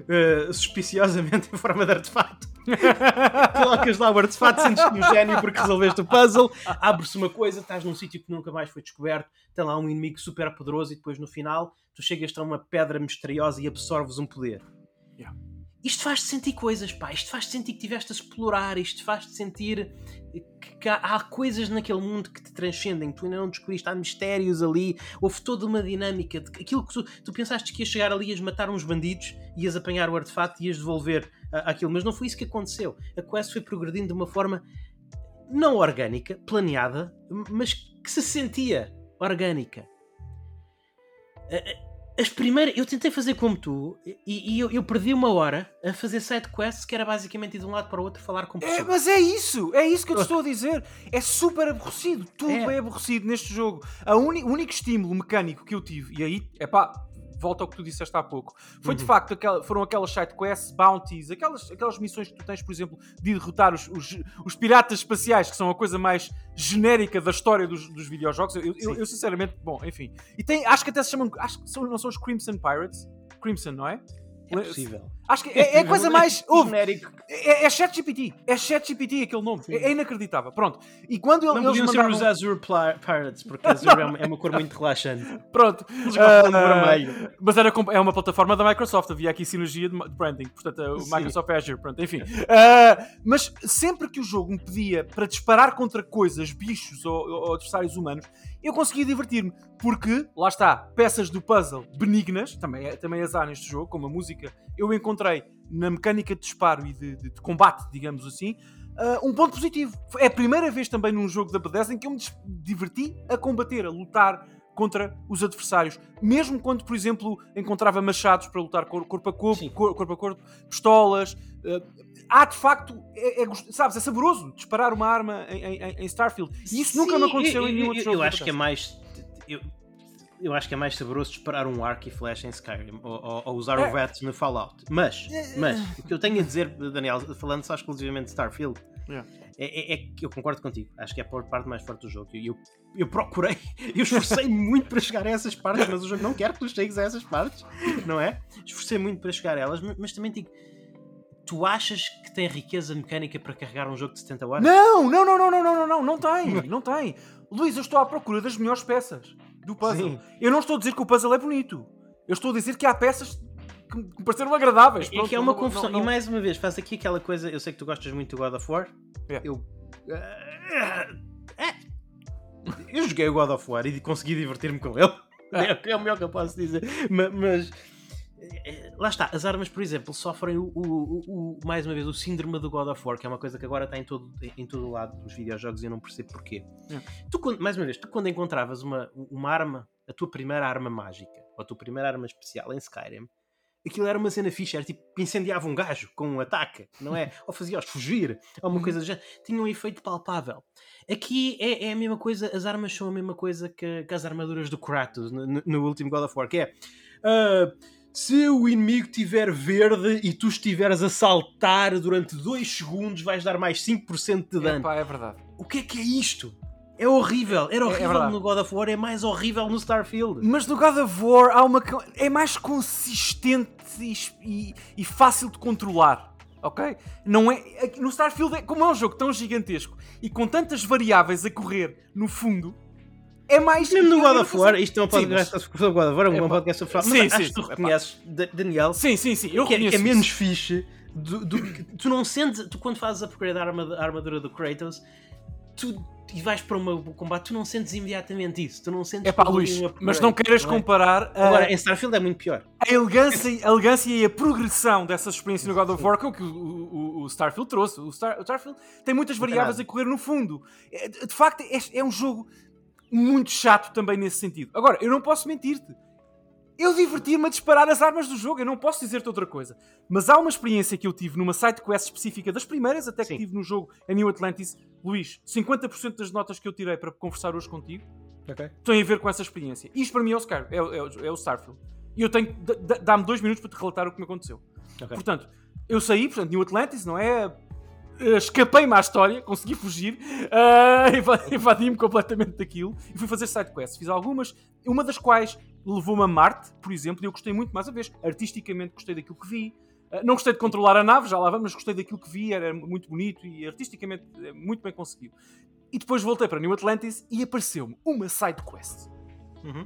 eh, suspiciosamente em forma de artefato. Colocas lá o artefato, sentes-te um gênio porque resolveste o puzzle, abre-se uma coisa, estás num sítio que nunca mais foi descoberto, tem lá um inimigo super poderoso e depois no final tu chegas a uma pedra misteriosa e absorves um poder. Yeah. Isto faz-te sentir coisas, pá. Isto faz-te sentir que tiveste a explorar. Isto faz-te sentir que, há, há coisas naquele mundo que te transcendem. que Tu ainda não descobriste. Há mistérios ali. Houve toda uma dinâmica. De, aquilo que tu, tu pensaste que ias chegar ali, ias matar uns bandidos, ias apanhar o artefato e ias devolver a- aquilo. Mas não foi isso que aconteceu. A quest foi progredindo de uma forma não orgânica, planeada, mas que se sentia orgânica. As primeiras, eu tentei fazer como tu e, e eu, eu perdi uma hora a fazer side quests que era basicamente ir de um lado para o outro falar com É, pessoas. mas é isso, é isso que eu te estou a dizer. É super aborrecido, tudo É. é, aborrecido neste jogo. A uni- o único estímulo mecânico que eu tive, e aí, é pá, volta ao que tu disseste há pouco, foi de Uhum. facto, aquela- foram aquelas side quests, bounties, aquelas, aquelas missões que tu tens, por exemplo, de derrotar os, os, os piratas espaciais, que são a coisa mais genérica da história dos, dos videojogos. Eu, eu, eu, sinceramente, bom, enfim. E tem, acho que até se chamam, acho que são, não são os Crimson Pirates? Crimson, não é? É possível. Acho que é, é a coisa mais. Ouve, genérico. é, é ChatGPT. É ChatGPT aquele nome. É, é inacreditável. Pronto. E quando ele- Não eles podiam ser os Azure Pirates, porque Azure é uma, é uma cor muito relaxante. Pronto. Eles gostam de vermelho. Mas era, é uma plataforma da Microsoft. Havia aqui sinergia de branding. Portanto, é o. Microsoft Azure. Pronto, enfim. Ah, mas sempre que o jogo me pedia para disparar contra coisas, bichos ou, ou adversários humanos, eu conseguia divertir-me. Porque, lá está, peças do puzzle benignas, também, é, também as há neste jogo, como a música, eu encontrei na mecânica de disparo e de, de- de combate, digamos assim, ah, um ponto positivo. É a primeira vez também num jogo da Bethesda em que eu me diverti a combater, a lutar contra os adversários. Mesmo quando, por exemplo, encontrava machados para lutar cor- corpo a corpo, Sim. cor- corpo a corpo, pistolas. ah, há de facto, é, é sabes, é saboroso disparar uma arma em, em- em Starfield. E isso nunca me Sim, aconteceu eu, em nenhum outro eu- jogo. Eu acho que é mais. Eu, eu acho que é mais saboroso disparar um arco e flecha em Skyrim ou, ou, ou usar o é. VAT no Fallout. Mas, é, é, mas, o que eu tenho a dizer, Daniel, falando só exclusivamente de Starfield, é, é, é, que eu concordo contigo. Acho que é a parte mais forte do jogo. Eu, eu, eu procurei, eu esforcei muito para chegar a essas partes, mas o jogo não quer que tu chegues a essas partes, não é? Esforcei muito para chegar a elas, mas, mas também digo tu achas que tem riqueza mecânica para carregar um jogo de 70 horas? Não, não, não, não, não, não, não, não tem, não tem. Luís, eu estou à procura das melhores peças do puzzle. Sim. Eu não estou a dizer que o puzzle é bonito. Eu estou a dizer que há peças que me pareceram agradáveis. É Pronto, que é uma não- confusão. não- E mais uma vez, faz aqui aquela coisa. Eu sei que tu gostas muito do God of War. É. Eu. É. Eu joguei o God of War e consegui divertir-me com ele. É, é o melhor que eu posso dizer. Ma- Mas. Eh, Lá está, as armas, por exemplo, sofrem o, o- o- mais uma vez o síndrome do God of War, que é uma coisa que agora está em todo, em todo o lado dos videojogos e eu não percebo porquê. É. Tu, mais uma vez, tu quando encontravas uma, uma arma, a tua primeira arma mágica, ou a tua primeira arma especial em Skyrim, aquilo era uma cena fixa, era tipo, incendiava um gajo com um ataque, não é? ou fazia-os fugir, ou uma Uhum. coisa já tinha um efeito palpável. Aqui é, é a mesma coisa, as armas são a mesma coisa que, que as armaduras do Kratos no, no- último God of War, que é ah, se o inimigo tiver verde e tu estiveres a saltar durante 2 segundos, vais dar mais 5% de dano. Epá, é verdade. O que é que é isto? É horrível. Era É- é horrível verdade. no God of War, é mais horrível no Starfield. Mas no God of War há uma. é mais consistente e, e- e fácil de controlar. Ok? Não é, é- no Starfield, é, como é um jogo tão gigantesco e com tantas variáveis a correr no fundo, é mais. Mesmo no God of não War, isto é um Sim, podcast mas- sobre God of War, é um Epá. podcast sobre Sim, Mas sim, acho que tu reconheces, Da- Daniel, Sim, sim, sim. Eu que é, que é reconheço menos isso. fixe. Do, do que- tu não sentes, tu quando fazes upgrade da arma- a armadura do Kratos, tu e vais para um combate, tu não sentes imediatamente isso. Tu não sentes É pá, Luís, mas não queiras é? comparar a, Agora, em Starfield é muito pior. a elegância, a elegância e a progressão dessa experiência no God of War que é o que o, o- o Starfield trouxe. O, Star- o Starfield tem muitas Não variáveis a correr no fundo. É, De de facto, é, é um jogo muito chato também nesse sentido. Agora, eu não posso mentir-te. Eu diverti-me a disparar as armas do jogo, eu não posso dizer-te outra coisa. Mas há uma experiência que eu tive numa side quest específica, das primeiras até que Sim. tive no jogo a New Atlantis. Luís, 50% das notas que eu tirei para conversar hoje contigo têm a ver com essa experiência. Isto para mim é o, Sky, é, o- é é o Starfield. E eu tenho. Dá-me dois minutos para te relatar o que me aconteceu. Ok. Portanto, eu saí, portanto, New Atlantis, não é? Eh, Escapei-me à história, consegui fugir, eva- evadi-me completamente daquilo e fui fazer sidequests. Fiz algumas, uma das quais levou-me a Marte, por exemplo, e eu gostei muito, mais uma vez, artisticamente gostei daquilo que vi. Ah, não gostei de controlar a nave, já lá vamos, mas gostei daquilo que vi, era muito bonito e artisticamente eh, muito bem conseguido. E depois voltei para New Atlantis e apareceu-me uma sidequest Uhum.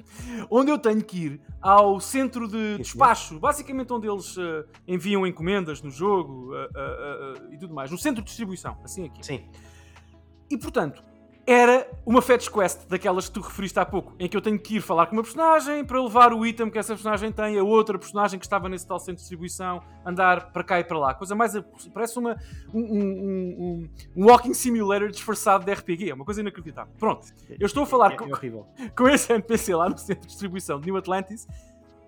onde eu tenho que ir ao centro de despacho, basicamente onde eles eh, enviam encomendas no jogo eh, eh, e tudo mais, no centro de distribuição, assim aqui. Sim. E portanto, era uma fetch quest daquelas que tu referiste há pouco, em que eu tenho que ir falar com uma personagem para levar o item que essa personagem tem a outra personagem que estava nesse tal centro de distribuição, andar para cá e para lá. Coisa mais. parece uma, um, um- um- um walking simulator disfarçado de RPG, é uma coisa inacreditável. Pronto, eu estou a falar é, com, é horrível. com esse NPC lá no centro de distribuição de New Atlantis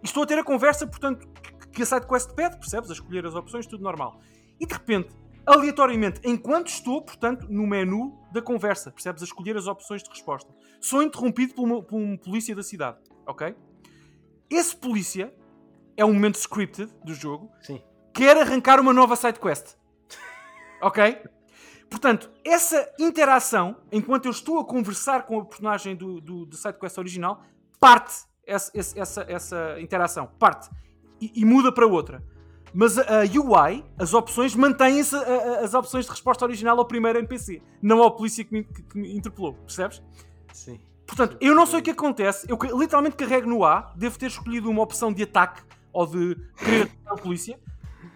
e estou a ter a conversa, portanto, que- que a SideQuest pede, percebes? A escolher as opções, tudo normal. E de repente, aleatoriamente, enquanto estou, portanto, no menu da conversa, percebes? A escolher as opções de resposta, sou interrompido por, uma- por um polícia da cidade, ok? Esse polícia é um momento scripted do jogo, Sim. quer arrancar uma nova sidequest. ok? Portanto, essa interação, enquanto eu estou a conversar com a personagem do, do, do sidequest original, parte essa, essa, essa, essa interação, parte e, e muda para outra. Mas a, UI, as opções, mantêm-se as opções de resposta original ao primeiro NPC, não ao polícia que me, que- que me interpelou, percebes? Sim. Portanto, eu não sei o que acontece. Eu literalmente carrego no A, devo ter escolhido uma opção de ataque ou de querer a polícia.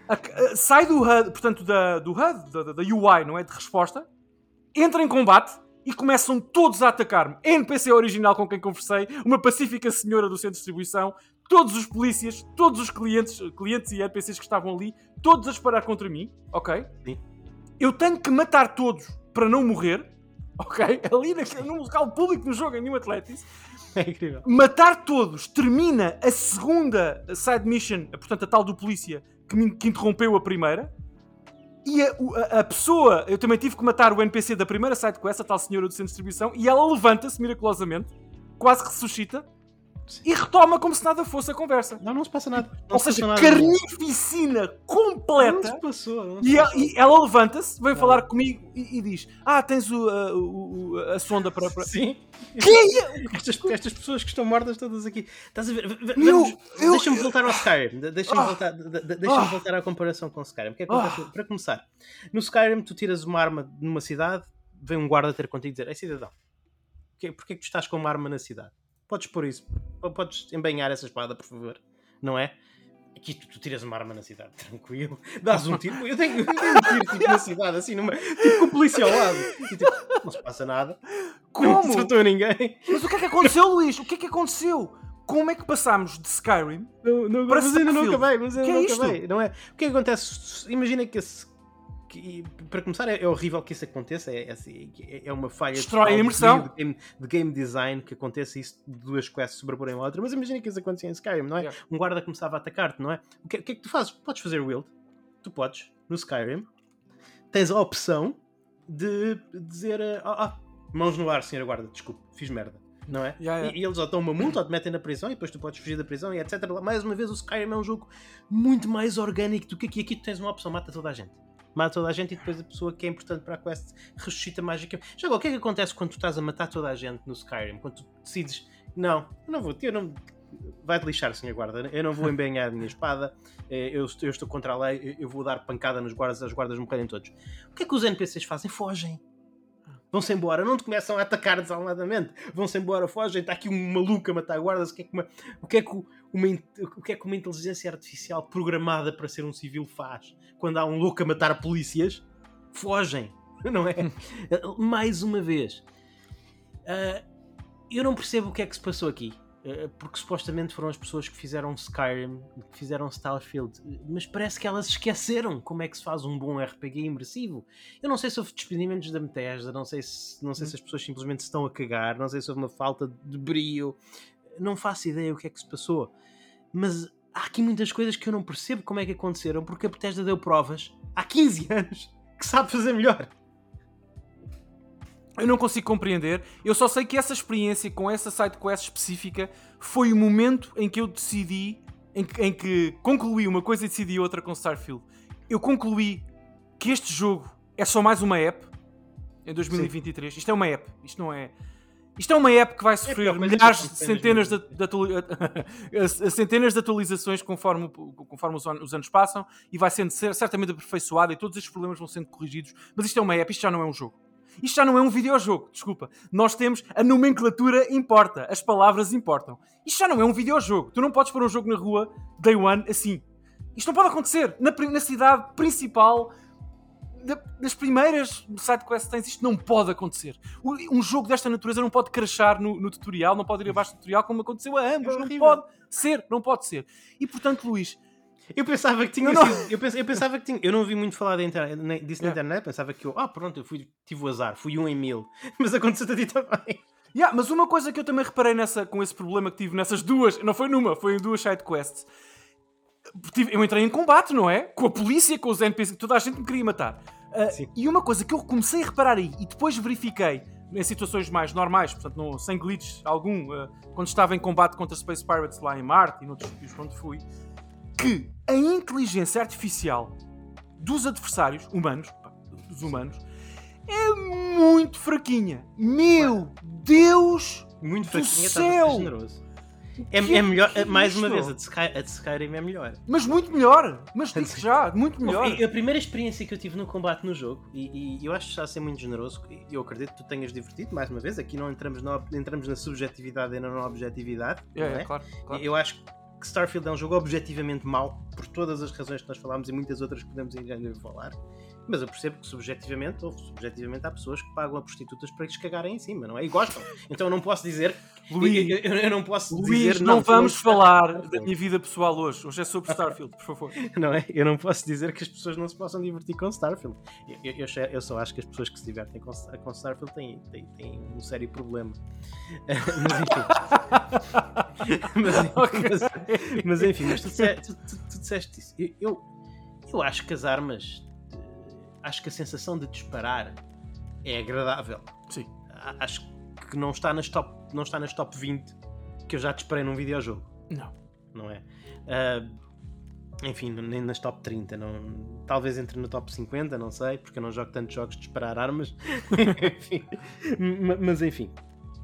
A- a- sai do HUD, portanto, da, do HUD, da, da- UI, não é? De resposta, entra em combate e começam todos a atacar-me. NPC original com quem conversei, uma pacífica senhora do centro de distribuição, todos os polícias, todos os clientes, clientes e NPCs que estavam ali, todos a disparar contra mim, ok? Sim. Eu tenho que matar todos para não morrer, ok? Ali naquele, num local público no jogo em New Atlantis. É incrível. Matar todos termina a segunda side mission, portanto a tal do polícia que, me- que interrompeu a primeira. E a, a- a pessoa, eu também tive que matar o NPC da primeira side quest, a tal senhora do centro de distribuição, e ela levanta-se miraculosamente, quase ressuscita, e retoma como se nada fosse a conversa. Não, não se passa nada. Não Ou se seja, nada. carnificina Não completa. se passou. não se E ela, passou. e ela levanta-se, vem falar comigo e, e diz: Ah, tens o, a, o- a sonda para. para... Sim. Que é? Estas, estas pessoas que estão mortas todas aqui. Estás a ver? Deixa-me voltar ao Skyrim. De- Deixa-me Ah. voltar, de- de- deixa-me Ah. voltar à comparação com o Skyrim. Que é que acontece? Para começar, no Skyrim tu tiras uma arma numa cidade, vem um guarda ter contigo e dizer: É cidadão, porquê, porquê que tu estás com uma arma na cidade? Podes pôr isso, podes embanhar essa espada, por favor, não é? Aqui tu, tu tiras uma arma na cidade, tranquilo, dás um tiro. Eu tenho, eu tenho um tiro tipo, na cidade, assim, numa, tipo com o polícia ao lado. E, tipo, não se passa nada, não Como? acertou ninguém. Mas o que é que aconteceu, Luís? O que é que aconteceu? Como é que passámos de Skyrim? Não, não, Para mas ainda não acabei, mas ainda Que é não isto? acabei, não é? O que é que acontece? Imagina que esse. Que- para começar, é, é horrível que isso aconteça. É, é, assim, é- é uma falha Destrói a imersão. De, game, de game design que aconteça isso de duas quests sobreporem a outra. Mas imagina que isso acontecia em Skyrim, não é? Yeah. Um guarda começava a atacar-te, não é? O que, o que é que tu fazes? Podes fazer wield. Tu podes, no Skyrim, tens a opção de dizer: eh, ah, ah, mãos no ar, senhora guarda, desculpe, fiz merda. Não é? Yeah, yeah. E, e eles ou dão uma multa ou te metem na prisão e depois tu podes fugir da prisão e etc. Mais uma vez, o Skyrim é um jogo muito mais orgânico do que aqui. Aqui tu tens uma opção, mata toda a gente. Mata toda a gente e depois a pessoa que é importante para a quest ressuscita magicamente. Já agora, o que é que acontece quando tu estás a matar toda a gente no Skyrim? Quando tu decides, não, não vou, eu não. Vai-te lixar, senhor guarda. Eu não vou empenhar a minha espada. eh, Eu, eu estou contra a lei. Eu vou dar pancada nos guardas. As guardas morrerem todos. O que é que os NPCs fazem? Fogem. Vão-se embora. Não te começam a atacar desalmadamente. Vão-se embora, fogem. Está aqui um maluco a matar guardas. O que é que uma, o que é que uma, o que é que uma inteligência artificial programada para ser um civil faz? Quando há um louco a matar polícias, fogem. Não é? Mais uma vez. Uh, eu não percebo o que é que se passou aqui. Uh, porque supostamente foram as pessoas que fizeram Skyrim, que fizeram Starfield, mas parece que elas esqueceram como é que se faz um bom RPG imersivo. Eu não sei se houve despedimentos da Bethesda, não sei se, não sei se as pessoas simplesmente estão a cagar, não sei se houve uma falta de brio, não faço ideia o que é que se passou. Mas há aqui muitas coisas que eu não percebo como é que aconteceram, porque a Bethesda deu provas há 15 anos que sabe fazer melhor. Eu não consigo compreender. Eu só sei que essa experiência com essa side quest específica foi o momento em que eu decidi, em que, em que concluí uma coisa e decidi outra com Starfield. Eu concluí que este jogo é só mais uma app em 2023. Sim. Isto é uma app. Isto não é. Isto é uma app que vai sofrer é milhares, centenas de, de, centenas de atualizações conforme, conforme os, os, anos passam e vai sendo certamente aperfeiçoada e todos estes problemas vão sendo corrigidos. Mas isto é uma app, isto já não é um jogo. Isto já não é um videojogo, desculpa. Nós temos a nomenclatura importa, as palavras importam. Isto já não é um videojogo. Tu não podes pôr um jogo na rua, day one, assim. Isto não pode acontecer. Na, na cidade principal, das primeiras sidequests que tens, isto não pode acontecer. Um jogo desta natureza não pode crashar no, no tutorial, não pode ir abaixo do tutorial como aconteceu a ambos. É não pode ser, não pode ser. E portanto, Luís, eu pensava que tinha não, sido, eu, pensava, eu, pensava que tinha. Eu não ouvi muito falar da internet, disso na internet, pensava que eu. Ah, pronto, eu fui, tive o azar, fui um em mil. Mas aconteceu a ti também. Yeah, mas uma coisa que eu também reparei nessa, com esse problema que tive nessas duas, não foi numa, foi em duas side quests. Eu entrei em combate, não é? Com a polícia, com os NPCs, toda a gente me queria matar. Uh, e uma coisa que eu comecei a reparar aí e depois verifiquei em situações mais normais, portanto, não, sem glitch algum, uh, quando estava em combate contra Space Pirates lá em Marte e noutros sítios onde fui, que a inteligência artificial dos adversários humanos, dos humanos, é muito fraquinha. Meu Deus muito do fraquinha, céu! É, é, melhor, é mais uma vez, a de, Sky, a de Skyrim é melhor. Mas muito melhor! Mas digo já, muito melhor. A primeira experiência que eu tive no combate no jogo, e, e eu acho que está a ser muito generoso, e eu acredito que tu tenhas divertido, mais uma vez, aqui não entramos, no, entramos na subjetividade e na objetividade. É, é? Claro, claro. Eu acho que Starfield é um jogo objetivamente mau, por todas as razões que nós falámos e muitas outras que podemos ainda falar. Mas eu percebo que subjetivamente, ou subjetivamente, há pessoas que pagam a prostitutas para lhes cagarem em cima, não é? E gostam. Então eu não posso dizer. Luís, eu, eu, eu não posso Luís, dizer. Não, não vamos falar da minha vida pessoal hoje. Hoje é sobre Starfield, por favor. Não é? Eu não posso dizer que as pessoas não se possam divertir com Starfield. Eu, eu, eu só acho que as pessoas que se divertem com, com Starfield têm, têm, têm um sério problema. Mas enfim. mas, mas, mas, enfim, mas tu, tu, tu, tu disseste isso. Eu, eu acho que as armas acho que a sensação de disparar é agradável. Sim. Acho que não está nas top, não está nas top 20 que eu já disparei num videojogo. Não. Não é? Uh, enfim, nem nas top 30. Não, talvez entre no top 50, não sei, porque eu não jogo tantos jogos de disparar armas. enfim, mas enfim.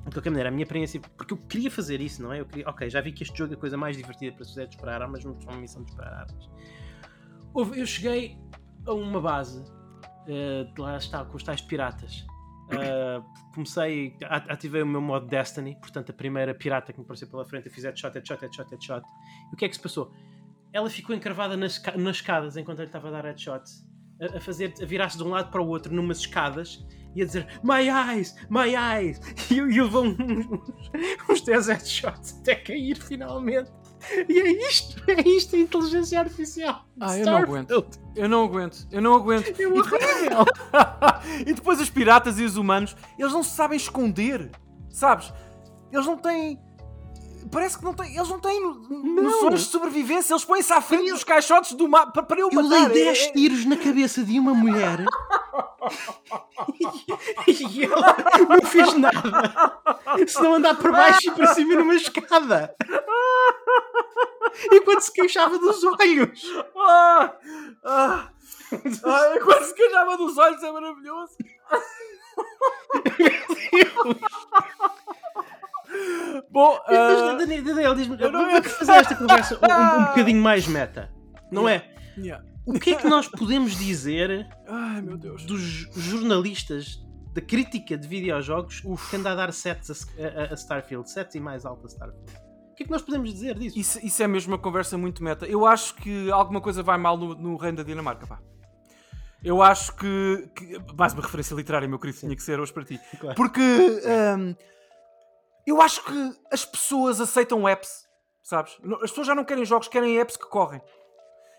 De qualquer maneira, a minha experiência. Porque eu queria fazer isso, não é? Eu queria, ok, já vi que este jogo é a coisa mais divertida para se é disparar armas, não é uma missão de disparar armas. Eu cheguei a uma base uh, lá está, com os tais piratas. Uh, comecei, ativei o meu modo Destiny, portanto, a primeira pirata que me apareceu pela frente, eu fiz headshot, headshot, headshot, headshot. E o que é que se passou? Ela ficou encravada nas, nas escadas enquanto ele estava a dar headshot, a, a fazer, a virar-se de um lado para o outro numas escadas e a dizer My eyes, my eyes! E, e levou uns, uns 10 headshots até cair finalmente. E é isto, é isto a inteligência artificial. Ah, eu não aguento. Eu não aguento, eu não aguento. É horrível. e depois os piratas e os humanos, eles não se sabem esconder, sabes? Eles não têm. Parece que não têm. Eles não têm não. noções de sobrevivência, eles põem-se à frente dos caixotes do mar para, para eu matar. Eu dei 10 é... tiros na cabeça de uma mulher e ela não fez nada. Se não andar por baixo e para cima numa escada enquanto se queixava dos olhos. Ah, ah, Ai, quase que cajava dos olhos, é maravilhoso. Bom, uh... Daniel, Daniel diz-me, vamos fazer esta conversa um, um, bocadinho mais meta, não yeah. é? Yeah. O que é que nós podemos dizer Ai, dos jornalistas da crítica de videojogos Uf. que anda a dar sets a, a, a Starfield, sets e mais alta Starfield? O que é que nós podemos dizer disso? Isso, isso é mesmo uma conversa muito meta. Eu acho que alguma coisa vai mal no, no reino da Dinamarca, pá. Eu acho que, que. Mais uma referência literária, meu querido, tinha que ser hoje para ti. Claro. Porque. Um, eu acho que as pessoas aceitam apps, sabes? As pessoas já não querem jogos, querem apps que correm.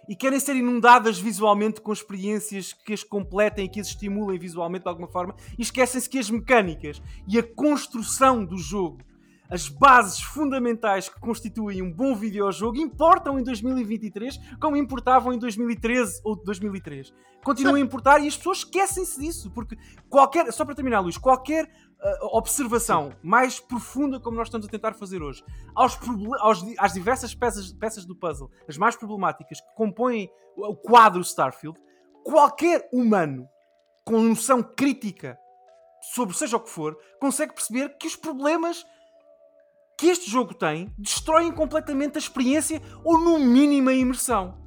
E querem ser inundadas visualmente com experiências que as completem e que as estimulem visualmente de alguma forma. E esquecem-se que as mecânicas e a construção do jogo as bases fundamentais que constituem um bom videojogo importam em 2023 como importavam em 2013 ou 2003. Continuam a importar e as pessoas esquecem-se disso, porque qualquer, só para terminar, Luís, qualquer uh, observação mais profunda como nós estamos a tentar fazer hoje, aos, aos às diversas peças, peças do puzzle, as mais problemáticas que compõem o quadro Starfield, qualquer humano com noção crítica sobre seja o que for, consegue perceber que os problemas que este jogo tem destroem completamente a experiência ou, no mínimo, a imersão.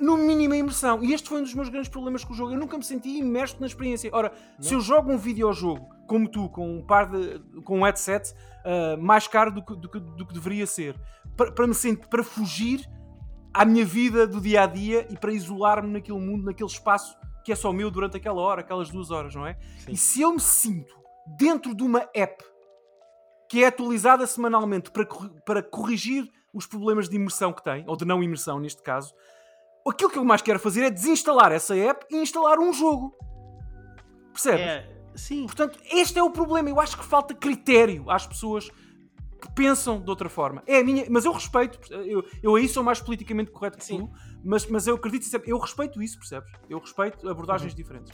No mínimo, a imersão. E este foi um dos meus grandes problemas com o jogo. Eu nunca me senti imerso na experiência. Ora, Não. se eu jogo um videojogo como tu, com um par de. com um headset uh, mais caro do que, do que, do que deveria ser, para, para, me sentir, para fugir à minha vida do dia a dia e para isolar-me naquele mundo, naquele espaço que é só meu durante aquela hora, aquelas duas horas, não é? Sim. E se eu me sinto dentro de uma app que é atualizada semanalmente para, para corrigir os problemas de imersão que tem, ou de não imersão neste caso, aquilo que eu mais quero fazer é desinstalar essa app e instalar um jogo. Percebes? É, sim. Portanto, este é o problema. Eu acho que falta critério às pessoas que pensam de outra forma. É a minha, mas eu respeito, eu, eu aí sou mais politicamente correto que sim. tu, mas, mas eu acredito, eu respeito isso, percebes? Eu respeito abordagens uhum. diferentes.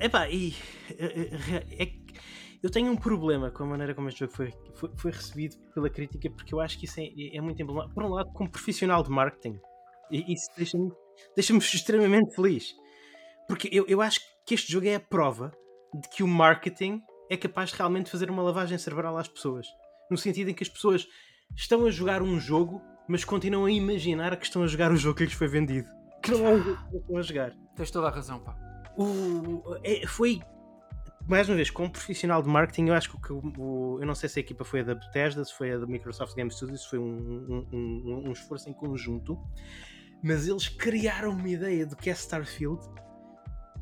Epá, e é, é, é eu tenho um problema com a maneira como este jogo foi, foi, foi recebido pela crítica, porque eu acho que isso é, é muito emblemático. Por um lado, como profissional de marketing, isso deixa-me deixa extremamente feliz. Porque eu, eu acho que este jogo é a prova de que o marketing é capaz de realmente fazer uma lavagem cerebral às pessoas. No sentido em que as pessoas estão a jogar um jogo, mas continuam a imaginar que estão a jogar o jogo que lhes foi vendido. Que não é o jogo que estão a jogar. Tens toda a razão, pá. O, é, foi mais uma vez, como profissional de marketing, eu acho que o, o, eu não sei se a equipa foi a da Bethesda, se foi a da Microsoft Game Studios, se foi um, um, um, um, esforço em conjunto, mas eles criaram uma ideia do que é Starfield,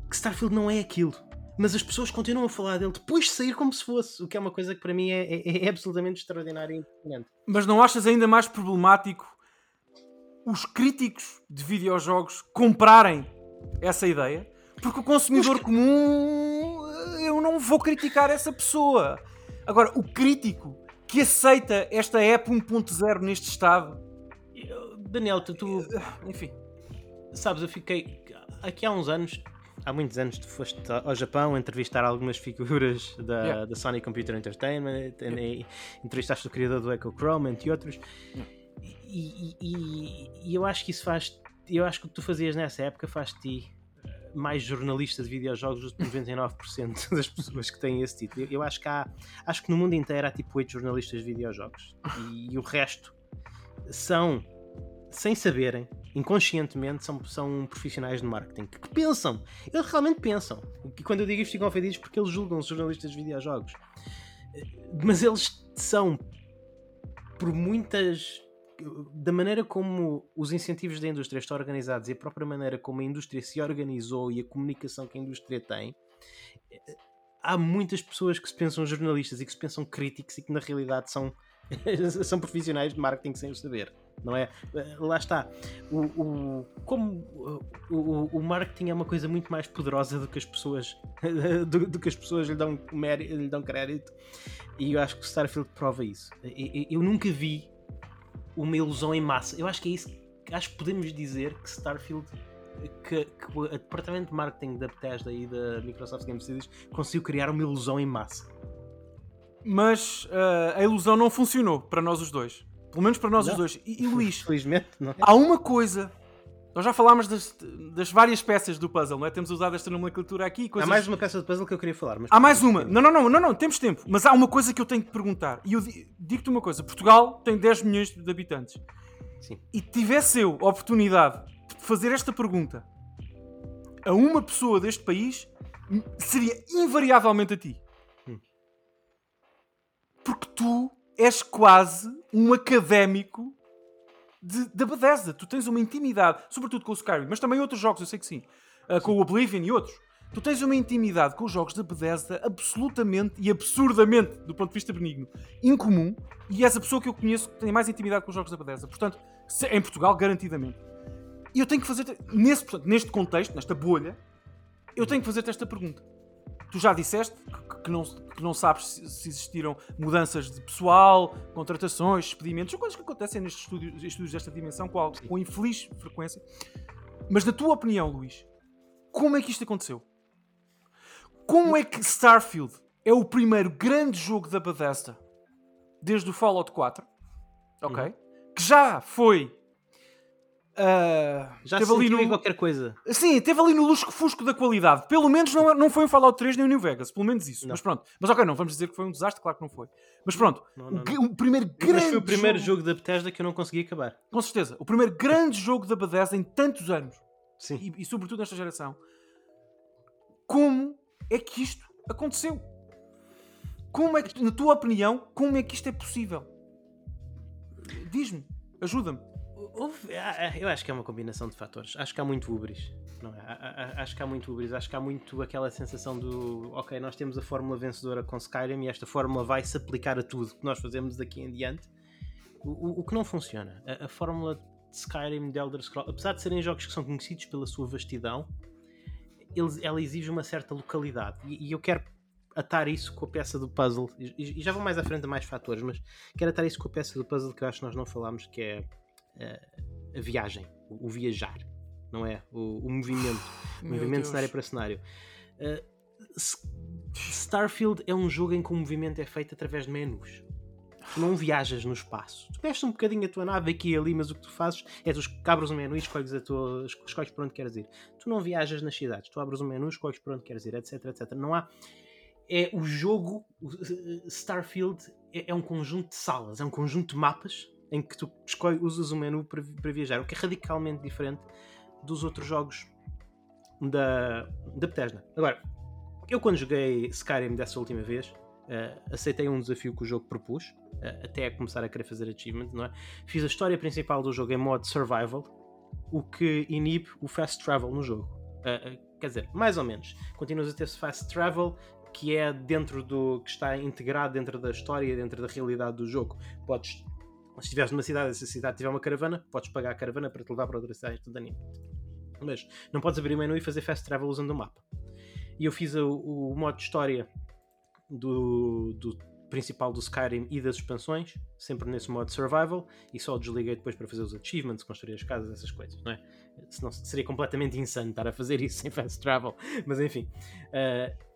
que Starfield não é aquilo. Mas as pessoas continuam a falar dele depois de sair como se fosse, o que é uma coisa que para mim é, é, é absolutamente extraordinária e impressionante. Mas não achas ainda mais problemático os críticos de videojogos comprarem essa ideia? Porque o consumidor comum eu não vou criticar essa pessoa. Agora, o crítico que aceita esta app 1.0 neste estado. Daniel, tu, tu, Enfim. Sabes, eu fiquei. Aqui há uns anos, há muitos anos, tu foste ao Japão entrevistar algumas figuras da, yeah. da Sony Computer Entertainment, yeah. e, entrevistaste o criador do Echo Chrome, entre outros. Yeah. E, e, e, eu acho que isso faz. Eu acho que o que tu fazias nessa época faz ti mais jornalista de videojogos do que 99% das pessoas que têm esse título. Eu acho que há, acho que no mundo inteiro há tipo 8 jornalistas de videojogos e, e o resto são, sem saberem, inconscientemente, são, são profissionais de marketing que, pensam, eles realmente pensam. E quando eu digo isto, ficam ofendidos porque eles julgam os jornalistas de videojogos. Mas eles são, por muitas da maneira como os incentivos da indústria estão organizados e a própria maneira como a indústria se organizou e a comunicação que a indústria tem, há muitas pessoas que se pensam jornalistas e que se pensam críticos e que na realidade são, são profissionais de marketing sem o saber. Não é? Lá está. O, o, como o, o, marketing é uma coisa muito mais poderosa do que as pessoas do, do que as pessoas lhe dão, lhe dão crédito e eu acho que o Starfield prova isso. Eu, eu nunca vi uma ilusão em massa. Eu acho que é isso. Acho que podemos dizer que Starfield. Que, que o departamento de marketing da Bethesda e da Microsoft Game Studios conseguiu criar uma ilusão em massa. Mas uh, a ilusão não funcionou para nós os dois. Pelo menos para nós não. os dois. E, e Luís, Felizmente, não é? há uma coisa Nós já falámos das, das várias peças do puzzle, não é? Temos usado esta nomenclatura aqui. Há Coisas... mais uma peça de puzzle que eu queria falar. Mas Há mais uma. Não, não, não, não, não, temos tempo. Mas há uma coisa que eu tenho que perguntar. E eu di- digo-te uma coisa: Portugal tem 10 milhões de habitantes. Sim. E tivesse eu a oportunidade de fazer esta pergunta a uma pessoa deste país, seria invariavelmente a ti. Hum. Porque tu és quase um académico da Bethesda. Tu tens uma intimidade, sobretudo com o Skyrim, mas também outros jogos, eu sei que sim. Ah, com o Oblivion e outros. Tu tens uma intimidade com os jogos da Bethesda absolutamente e absurdamente, do ponto de vista benigno, incomum. E és a pessoa que eu conheço que tem mais intimidade com os jogos da Bethesda. Portanto, se- em Portugal, garantidamente. E eu tenho que fazer, nesse, portanto, neste contexto, nesta bolha, eu tenho que fazer-te esta pergunta. Tu já disseste que, que não, que não sabes se, se existiram mudanças de pessoal, contratações, despedimentos, são coisas que acontecem nestes estúdios, estúdios desta dimensão com, al- com infeliz frequência. Mas na tua opinião, Luís, como é que isto aconteceu? Como é que Starfield é o primeiro grande jogo da Bethesda desde o Fallout 4? Ok? Uhum. Que já foi. Ah, já teve ali no- em qualquer coisa. Sim, teve ali no lusco-fusco da qualidade. Pelo menos não, não foi um Fallout 3 nem um New Vegas. Pelo menos isso. Não. Mas pronto. Mas ok, não vamos dizer que foi um desastre, claro que não foi. Mas pronto. Não, o, não, não. o primeiro grande Mas foi o primeiro jogo, jogo da Bethesda que eu não consegui acabar. Com certeza. O primeiro grande jogo da Bethesda em tantos anos. Sim. E, e sobretudo nesta geração. Como é que isto aconteceu? Como é que, na tua opinião, como é que isto é possível? Diz-me. Ajuda-me. Houve- ah, ah, eu acho que é uma combinação de fatores. Acho que há muito ubris. Não é? Ah, Acho que há muito ubris. Acho que há muito aquela sensação do ok, nós temos a fórmula vencedora com Skyrim e esta fórmula vai se aplicar a tudo que nós fazemos daqui em diante. O, o- que não funciona. A, a fórmula de Skyrim, de Elder Scrolls, apesar de serem jogos que são conhecidos pela sua vastidão, ela exige uma certa localidade. E, e eu quero atar isso com a peça do puzzle. E, e já vou mais à frente a mais fatores, mas quero atar isso com a peça do puzzle que eu acho que nós não falámos, que é eh, a viagem, o, o viajar, não é? O, o movimento, o movimento Deus. cenário para cenário. S- Starfield é um jogo em que o movimento é feito através de menus. Tu não viajas no espaço. Tu mexes um bocadinho a tua nave aqui e ali, mas o que tu fazes é tu abres um menu e escolhes, a tua, escolhes para onde queres ir. Tu não viajas nas cidades. Tu abres um menu, escolhes para onde queres ir, etc, etc. Não há... É o jogo, Starfield é, é um conjunto de salas, é um conjunto de mapas em que tu escolhes, usas o menu para, para viajar, o que é radicalmente diferente dos outros jogos da, da Bethesda. Agora, eu quando joguei Skyrim dessa última vez, eh, aceitei um desafio que o jogo propus, eh, até a começar a querer fazer achievement, não é? Fiz a história principal do jogo em modo survival, o que inibe o fast travel no jogo. Eh, quer dizer, mais ou menos. Continuas a ter fast travel, que é dentro do. que está integrado dentro da história, dentro da realidade do jogo. Podes. Se estiveres numa cidade e se a cidade tiver uma caravana, podes pagar a caravana para te levar para outra cidade instantaneamente. Mas não podes abrir o menu e fazer fast travel usando o mapa. E eu fiz o, o modo de história do, do principal do Skyrim e das expansões, sempre nesse modo survival, e só desliguei depois para fazer os achievements, construir as casas, essas coisas, não é? Senão seria completamente insano estar a fazer isso sem fast travel, mas enfim.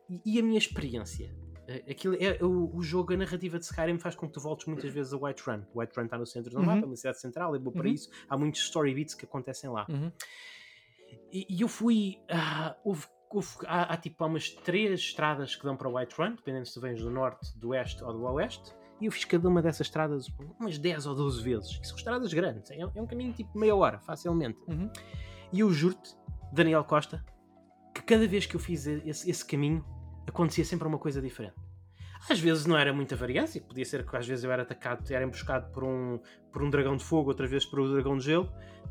E, e a minha experiência? Ah, aquilo é, o, o jogo, a narrativa de Skyrim faz com que tu voltes muitas vezes a Whiterun. Whiterun está no centro do Uhum. mapa, é uma cidade central, é boa para Uhum. isso. Há muitos story beats que acontecem lá. Uhum. E, e eu fui. ah, houve, houve- há, há tipo há umas três estradas que dão para White Run, dependendo se tu vens do norte, do oeste ou do oeste. E eu fiz cada uma dessas estradas umas 10 ou 12 vezes. E são estradas grandes, é, é um caminho tipo meia hora, facilmente. Uhum. E eu juro-te, Daniel Costa, que cada vez que eu fiz esse, esse caminho, acontecia sempre uma coisa diferente. Às vezes não era muita variância, podia ser que às vezes eu era atacado, era emboscado por um, por um dragão de fogo, outras vezes por um dragão de gelo,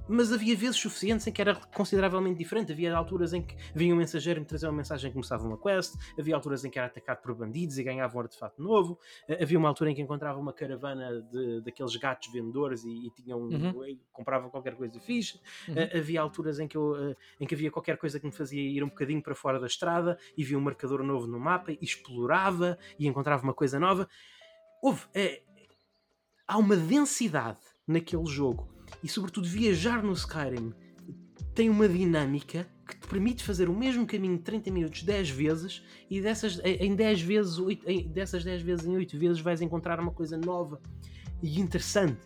mas havia vezes suficientes em que era consideravelmente diferente. Havia alturas em que vinha um mensageiro me trazer uma mensagem que começava uma quest, havia alturas em que era atacado por bandidos e ganhava um artefato novo, eh, havia uma altura em que encontrava uma caravana de, daqueles gatos vendedores e, e tinham, Uhum. e comprava qualquer coisa fixe. Uhum. Eh, havia alturas em que, eu, eh, em que havia qualquer coisa que me fazia ir um bocadinho para fora da estrada e via um marcador novo no mapa e explorava e encontrava uma coisa nova. Houve. eh, há uma densidade naquele jogo e, sobretudo, viajar no Skyrim tem uma dinâmica que te permite fazer o mesmo caminho de 30 minutos 10 vezes e dessas, em em 10 vezes, oito- em- dessas 10 vezes em 8 vezes vais encontrar uma coisa nova e interessante.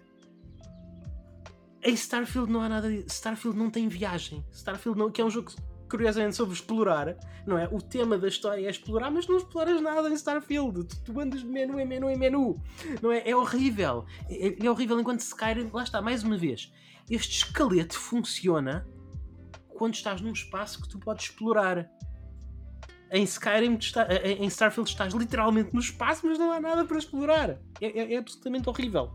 Em Starfield não há nada. Starfield não tem viagem. Starfield não, que é um jogo curiosamente sobre explorar, não é? O tema da história é explorar, mas não exploras nada em Starfield. Tu, tu andas de menu em menu em menu, não é? É horrível. É, é horrível enquanto Skyrim. Lá está, mais uma vez. Este esqueleto funciona quando estás num espaço que tu podes explorar. Em Skyrim, está, em Starfield, estás literalmente no espaço, mas não há nada para explorar. É, é, é absolutamente horrível.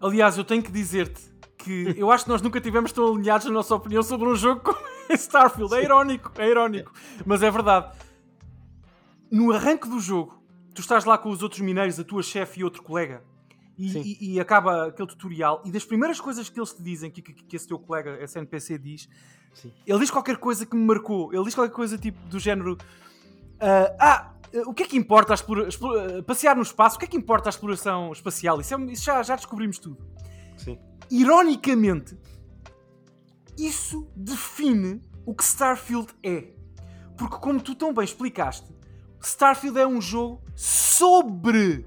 Aliás, eu tenho que dizer-te que eu acho que nós nunca tivemos tão alinhados na nossa opinião sobre um jogo como Starfield. É irónico, é irónico. Mas é verdade. No arranque do jogo, tu estás lá com os outros mineiros, a tua chefe e outro colega, e, e, e, acaba aquele tutorial, e das primeiras coisas que eles te dizem, que, que, que esse teu colega, esse NPC, diz, Sim. ele diz qualquer coisa que me marcou. Ele diz qualquer coisa tipo do género: uh, Ah, o que é que importa a explora, explora, passear no espaço? O que é que importa a exploração espacial? Isso, é, isso já, já descobrimos tudo. Sim. Ironicamente, isso define o que Starfield é. Porque, como tu tão bem explicaste, Starfield é um jogo sobre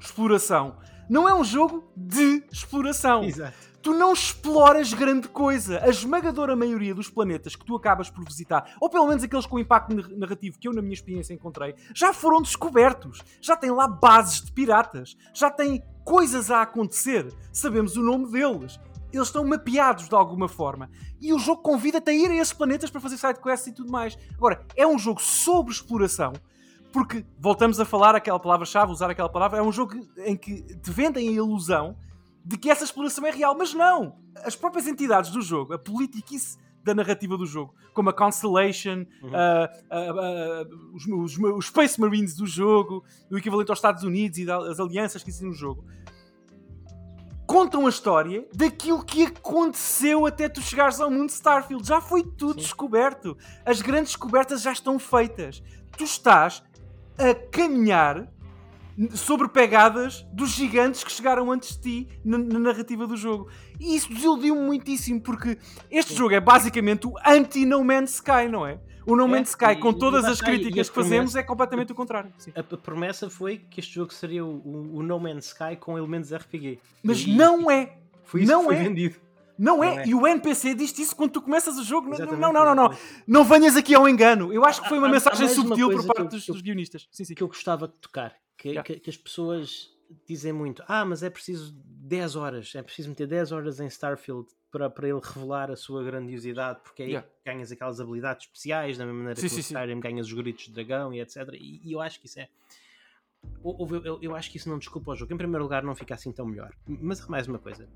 exploração. Não é um jogo de exploração. Exato. Tu não exploras grande coisa. A esmagadora maioria dos planetas que tu acabas por visitar, ou pelo menos aqueles com impacto narrativo que eu, na minha experiência, encontrei, já foram descobertos. Já tem lá bases de piratas. Já tem coisas a acontecer. Sabemos o nome deles eles estão mapeados de alguma forma. E o jogo convida-te a ir a esses planetas para fazer sidequests e tudo mais. Agora, é um jogo sobre exploração, porque voltamos a falar aquela palavra-chave, usar aquela palavra, é um jogo em que te vendem a ilusão de que essa exploração é real, mas não! As próprias entidades do jogo, a politiquice da narrativa do jogo, como a Constellation, uhum. uh, uh, uh, os, os, os, Space Marines do jogo, o equivalente aos Estados Unidos e das alianças que existem no jogo, contam a história daquilo que aconteceu até tu chegares ao mundo de Starfield. Já foi tudo Sim. descoberto. As grandes descobertas já estão feitas. Tu estás a caminhar sobre pegadas dos gigantes que chegaram antes de ti na, na narrativa do jogo. E isso desiludiu-me muitíssimo, porque este Sim. jogo é basicamente o anti-No Man's Sky, não é? O No Man's é, Sky, com todas as críticas que fazemos, é completamente o contrário. A, promessa foi que este jogo seria o, No Man's Sky com elementos RPG. Mas não é! Foi isso não que foi é. vendido. Não, não é. é. e o NPC diz isso quando tu começas o jogo. Exatamente, não, não, não, não, não. Venhas aqui ao engano. Eu acho que foi uma há, mensagem há subtil por parte dos, dos, guionistas. Sim, sim. Que eu gostava de tocar. Que, yeah. que, que, as pessoas dizem muito: ah, mas é preciso 10 horas, é preciso meter 10 horas em Starfield para, para ele revelar a sua grandiosidade, porque aí yeah. ganhas aquelas habilidades especiais, da mesma maneira sim, que sim, o Skyrim ganhas os gritos de dragão e etc. E, e eu acho que isso é. Eu, eu, eu, acho que isso não desculpa o jogo. Em primeiro lugar, não fica assim tão melhor. Mas há mais uma coisa.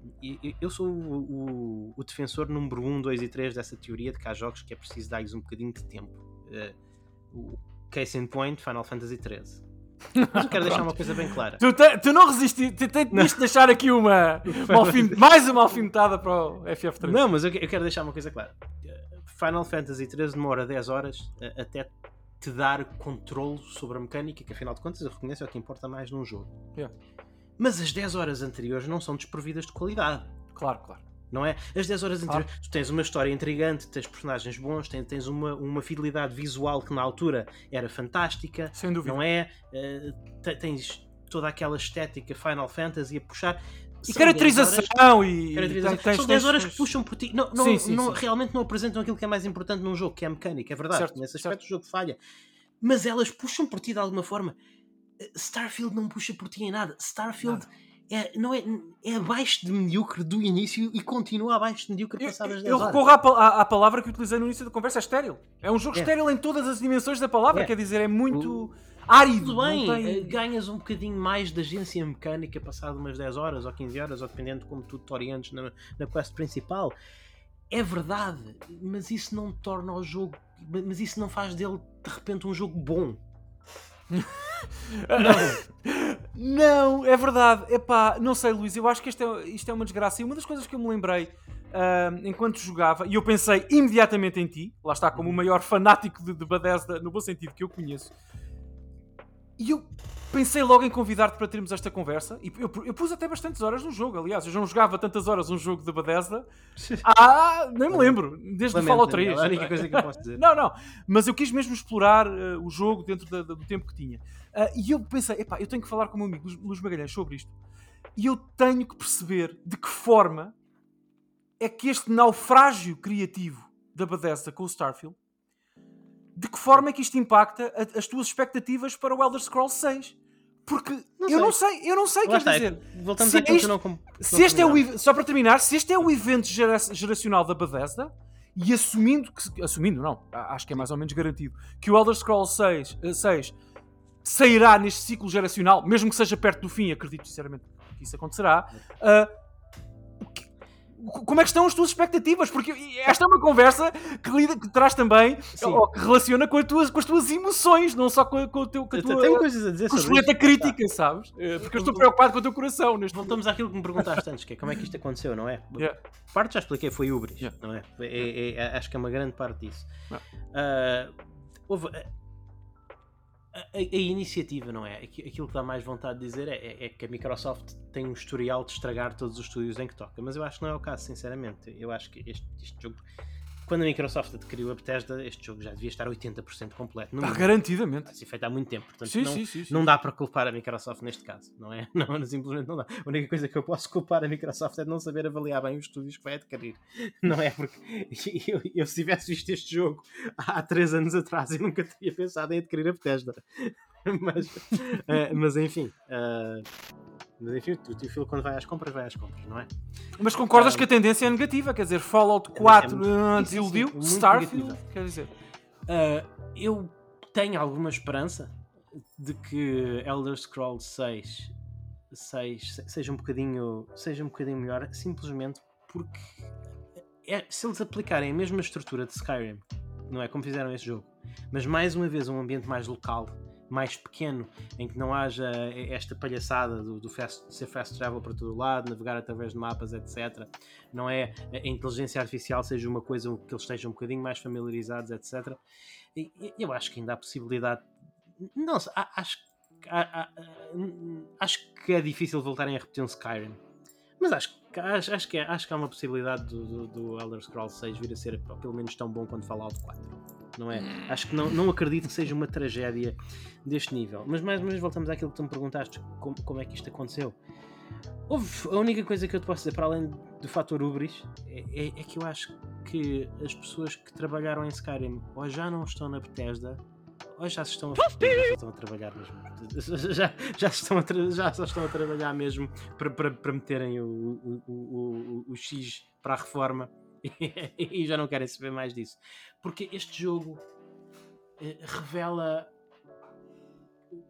Eu sou o, o, o, defensor número 1, 2 e 3 dessa teoria de que há jogos que é preciso dar-lhes um bocadinho de tempo. Uh, o case in point, Final Fantasy XIII. Mas eu quero deixar uma coisa bem clara. Tu, te, tu não resististe, tens de deixar aqui uma, uma mais uma alfinetada para o FF3. Não, mas eu, eu, quero deixar uma coisa clara. Final Fantasy XIII demora 10 horas até te dar controle sobre a mecânica, que afinal de contas eu reconheço é o que importa mais num jogo. Yeah. Mas as 10 horas anteriores não são desprovidas de qualidade. Claro, claro não é? As 10 horas anteriores, tu tens uma história intrigante, tens personagens bons, tens, tens uma, uma fidelidade visual que na altura era fantástica, Sem dúvida. não é? Uh, tens toda aquela estética Final Fantasy a puxar. E caracterização horas, e. Caracterização. Tens, São 10 horas que puxam por ti. Não, não, sim, sim, não sim. Realmente não apresentam aquilo que é mais importante num jogo, que é a mecânica, é verdade. Certo, Nesse aspecto certo. o jogo falha. Mas elas puxam por ti de alguma forma. Eh, Starfield não puxa por ti em nada. Starfield. Nada é, não é, é abaixo de medíocre do início e continua abaixo de medíocre passadas 10 Eu, eu recorro à, à, à, palavra que utilizei no início da conversa, é estéril. É um jogo é. estéril em todas as dimensões da palavra, é. quer dizer, é muito o... árido. Tudo bem, tem... Eh, ganhas um bocadinho mais de agência mecânica passado umas 10 horas ou 15 horas, ou dependendo de como tu te orientes na, na quest principal. É verdade, mas isso não torna o jogo. Mas isso não faz dele de repente um jogo bom. Não. não, é verdade. Epá, não sei, Luís, eu acho que isto é, isto é uma desgraça. E uma das coisas que eu me lembrei uh, enquanto jogava, e eu pensei imediatamente em ti, lá está, como o maior fanático de, de no bom sentido que eu conheço, e eu pensei logo em convidar-te para termos esta conversa. E eu, eu, pus até bastantes horas no jogo, aliás. Eu já não jogava tantas horas um jogo de Bethesda. Ah, nem me lembro. Desde o Fallout 3. É a única coisa que eu posso dizer. não, não. Mas eu quis mesmo explorar uh, o jogo dentro da, da, do tempo que tinha. Uh, e eu pensei, epá, eu tenho que falar com o meu amigo Luís Magalhães sobre isto. E eu tenho que perceber de que forma é que este naufrágio criativo da Bethesda com o Starfield, de que forma é que isto impacta a- as tuas expectativas para o Elder Scrolls 6? Porque Não eu não sei, eu não sei, quer está, é dizer, que voltamos se àquilo que não, com- que se não este é o, só para terminar, se este é o evento gera- geracional da Bethesda, e assumindo que, assumindo não, acho que é mais ou menos garantido, que o Elder Scrolls 6, eh, 6 sairá neste ciclo geracional, mesmo que seja perto do fim, acredito sinceramente que isso acontecerá, o que- o- como é que estão as tuas expectativas? Porque esta é uma conversa que, lida, que traz também, Sim. ou que relaciona com, as tuas- com as tuas emoções, não só com, a- com o teu, com a tua Tenho coisas a dizer com sobre isto. crítica, sabes? Eh, Porque eu estou preocupado com o teu coração neste momento. Voltamos àquilo que me perguntaste antes, que é como é que isto aconteceu, não é? Yeah. Parte já expliquei, foi Ubris, Yeah. não é? É- é- é- acho que é uma grande parte disso. Yeah. Ah, houve a, a- iniciativa, não é? Aqui- Aquilo que dá mais vontade de dizer é, é- é que a Microsoft tem um historial de estragar todos os estúdios em que toca, mas eu acho que não é o caso, sinceramente. Eu acho que este, este jogo, quando a Microsoft adquiriu a Bethesda, este jogo já devia estar 80% completo. No Ah, garantidamente. Ser feito há muito tempo, portanto Sim, não, sim, sim, não dá para culpar a Microsoft neste caso, não é? Não, simplesmente não dá. A única coisa que eu posso culpar a Microsoft é de não saber avaliar bem os estúdios que vai adquirir, não é? Porque eu, eu se tivesse visto este jogo há 3 anos atrás, eu nunca teria pensado em adquirir a Bethesda. Mas, eh, mas enfim, eh, mas enfim, o teu filho quando vai às compras, vai às compras, não é? Mas concordas Ah, que a tendência é negativa? Quer dizer, Fallout é 4 muito- ah, sim, sim, desiludiu, sim, muito Starfield, negativa. quer dizer. Uh, eu tenho alguma esperança de que Elder Scrolls 6, 6 se- seja um bocadinho seja um bocadinho melhor simplesmente porque é- se eles aplicarem a mesma estrutura de Skyrim não é como fizeram esse jogo mas mais uma vez um ambiente mais local mais pequeno, em que não haja esta palhaçada do, do fast, ser fast travel para todo lado, navegar através de mapas, etc. Não é a inteligência artificial seja uma coisa que eles estejam um bocadinho mais familiarizados, etc. E, eu acho que ainda há possibilidade. Não acho, acho que é difícil voltarem a repetir um Skyrim. Mas acho, acho, acho, que, é, acho que há uma possibilidade do, do, do Elder Scrolls 6 vir a ser pelo menos tão bom quanto Fallout 4 não é? Acho que não, não acredito que seja uma tragédia deste nível. Mas mais uma vez voltamos àquilo que tu me perguntaste, como, como é que isto aconteceu. Houve, a única coisa que eu te posso dizer, para além do fator Ubris, é, é, é, que eu acho que as pessoas que trabalharam em Skyrim ou já não estão na Bethesda ou já se estão a, já estão a trabalhar mesmo. Já, já, estão a já só estão a trabalhar mesmo para, para, para meterem o, o, o, o, o X para a reforma e já não querem saber mais disso. Porque este jogo eh, revela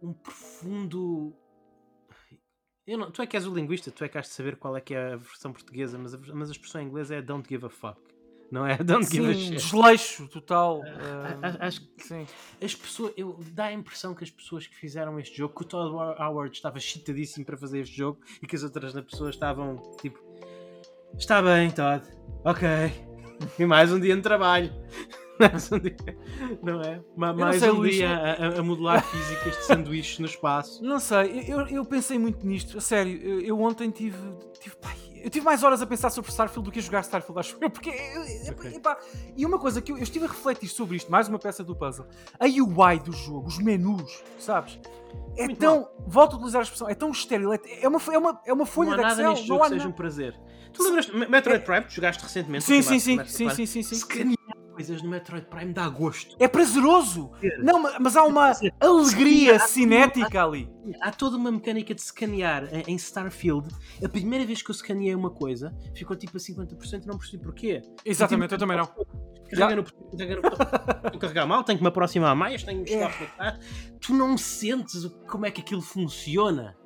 um profundo. Não, tu é que és o linguista, tu é que has de saber qual é que é a versão portuguesa, mas a, mas a expressão em inglês é don't give a fuck. Não é? Don't Sim, give a shit. desleixo total. Uh, acho que sim. as pessoas, eu, dá a impressão que as pessoas que fizeram este jogo, que o Todd Howard estava chitadíssimo para fazer este jogo e que as outras pessoas estavam tipo, está bem, Todd, ok, e mais um dia de trabalho. mais um dia, não é? Ma mais sei, um Luís, dia a, a, modelar físicas de sanduíches no espaço. Não sei, eu, eu pensei muito nisto, a sério. Eu, eu ontem tive, tive pai, eu tive mais horas a pensar sobre Starfield do que a jogar Starfield, acho eu. Porque, okay. epá, e uma coisa que eu, eu, estive a refletir sobre isto, mais uma peça do puzzle, a UI do jogo, os menus, sabes? É muito tão, mal. volto a utilizar a expressão, é tão estéril, é, é, uma, é, uma, é uma folha não de há Excel. nada neste não jogo há que seja um prazer. Tu lembras Metroid Prime, jogaste recentemente? Sim, sim, sim, sim, sim, sim, sim. Coisas no Metroid Prime dá gosto. É prazeroso. Não, mas há uma alegria cinética ali. Há toda uma mecânica de escanear em Starfield. A primeira vez que eu escaneei uma coisa, ficou tipo a 50% e não percebi porquê. Exatamente, eu também não. Carrega no, carrega no botão. carregar mal, tenho que me aproximar mais, tenho que estar é. Tu não sentes como é que aquilo funciona.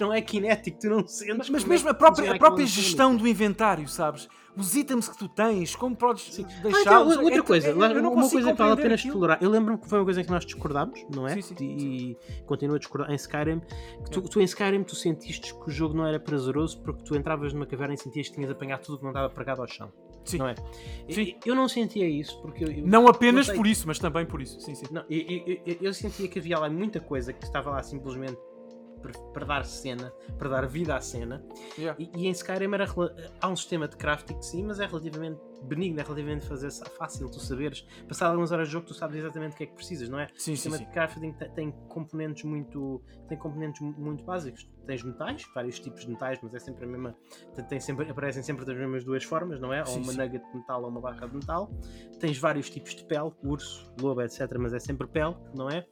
Não é kinético, tu não sentes. Mas, mas mesmo a própria, a própria gestão do inventário, sabes? Os itens que tu tens, como podes deixar. Ah, então, outra é, coisa, é, uma coisa que vale a pena aquilo. explorar. Eu lembro-me que foi uma coisa que nós discordámos, não é? Sim, sim. E, continuo a discordar em Skyrim. Que tu, tu, em Skyrim tu sentiste que o jogo não era prazeroso porque tu entravas numa caverna e sentias que tinhas apanhado tudo que não estava pregado ao chão. Sim. Não é? Sim. Eu não sentia isso porque eu, eu, não apenas por isso, mas também por isso. Sim, sim. Não, eu, eu, eu sentia que havia lá muita coisa que estava lá simplesmente para, dar cena, para dar vida à cena. Yeah. E, e em Skyrim era, há um sistema de crafting, sim, mas é relativamente benigno, é relativamente fazer fácil tu saberes. Passar algumas horas de jogo, tu sabes exatamente o que é que precisas, não é? Sim, O sistema sim. de crafting te- tem componentes muito tem componentes mu- muito básicos tens metais vários tipos de metais mas é sempre a mesma tem- sempre aparecem sempre das mesmas duas formas não é Sim, ou uma sim. nugget de metal ou uma barra de metal tens vários tipos de pele urso lobo etc mas é sempre pele não é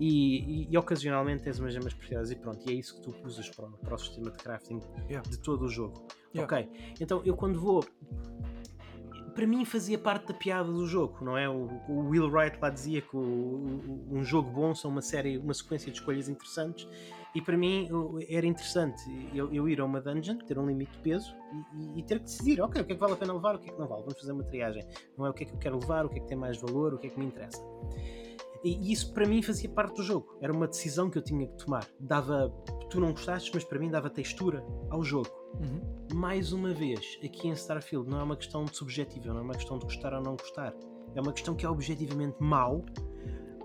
e, e- e ocasionalmente tens umas gemas preciosas e pronto e é isso que tu usas para, o- para o sistema de crafting Yeah. de todo o jogo Yeah. ok então eu quando vou para mim fazia parte da piada do jogo, não é? O, o Will Wright lá dizia que o- o- um jogo bom são uma série, uma sequência de escolhas interessantes e para mim era interessante eu, eu ir a uma dungeon, ter um limite de peso e, e- e ter que decidir, ok, o que é que vale a pena levar, o que é que não vale, vamos fazer uma triagem, não é o que é que eu quero levar, o que é que tem mais valor, o que é que me interessa. E isso para mim fazia parte do jogo, era uma decisão que eu tinha que tomar, dava, tu não gostaste, mas para mim dava textura ao jogo Uhum. mais uma vez, aqui em Starfield não é uma questão de subjetiva, não é uma questão de gostar ou não gostar. É uma questão que é objetivamente mau,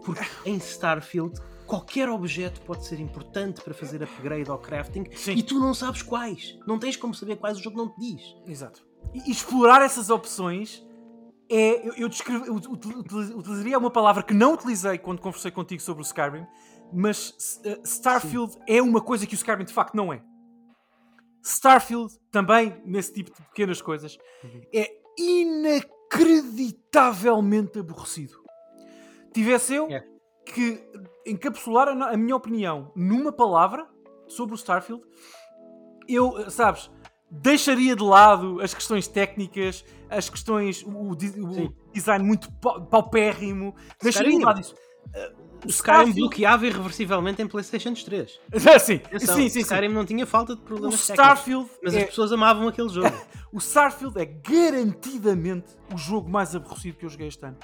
porque em Starfield qualquer objeto pode ser importante para fazer upgrade ao crafting Sim. e tu não sabes quais. Não tens como saber quais o jogo não te diz. Exato. E explorar essas opções é. Eu, eu, utilizaria uma palavra que não utilizei quando conversei contigo sobre o Skyrim, mas eh, Starfield é uma coisa que o Skyrim de facto não é. Starfield, também nesse tipo de pequenas coisas, é inacreditavelmente aborrecido. Tivesse eu É. que encapsular a, a minha opinião numa palavra sobre o Starfield, eu, eh, sabes, deixaria de lado as questões técnicas, as questões, o, o o Sim. design muito pau- paupérrimo, deixaria de lado isso. O Skyrim bloqueava irreversivelmente em PlayStation 3. sim, Atenção, sim, sim, sim. Skyrim não tinha falta de O problemas técnicos. Starfield, Mas é, as pessoas amavam aquele jogo. o Starfield é garantidamente o jogo mais aborrecido que eu joguei este ano.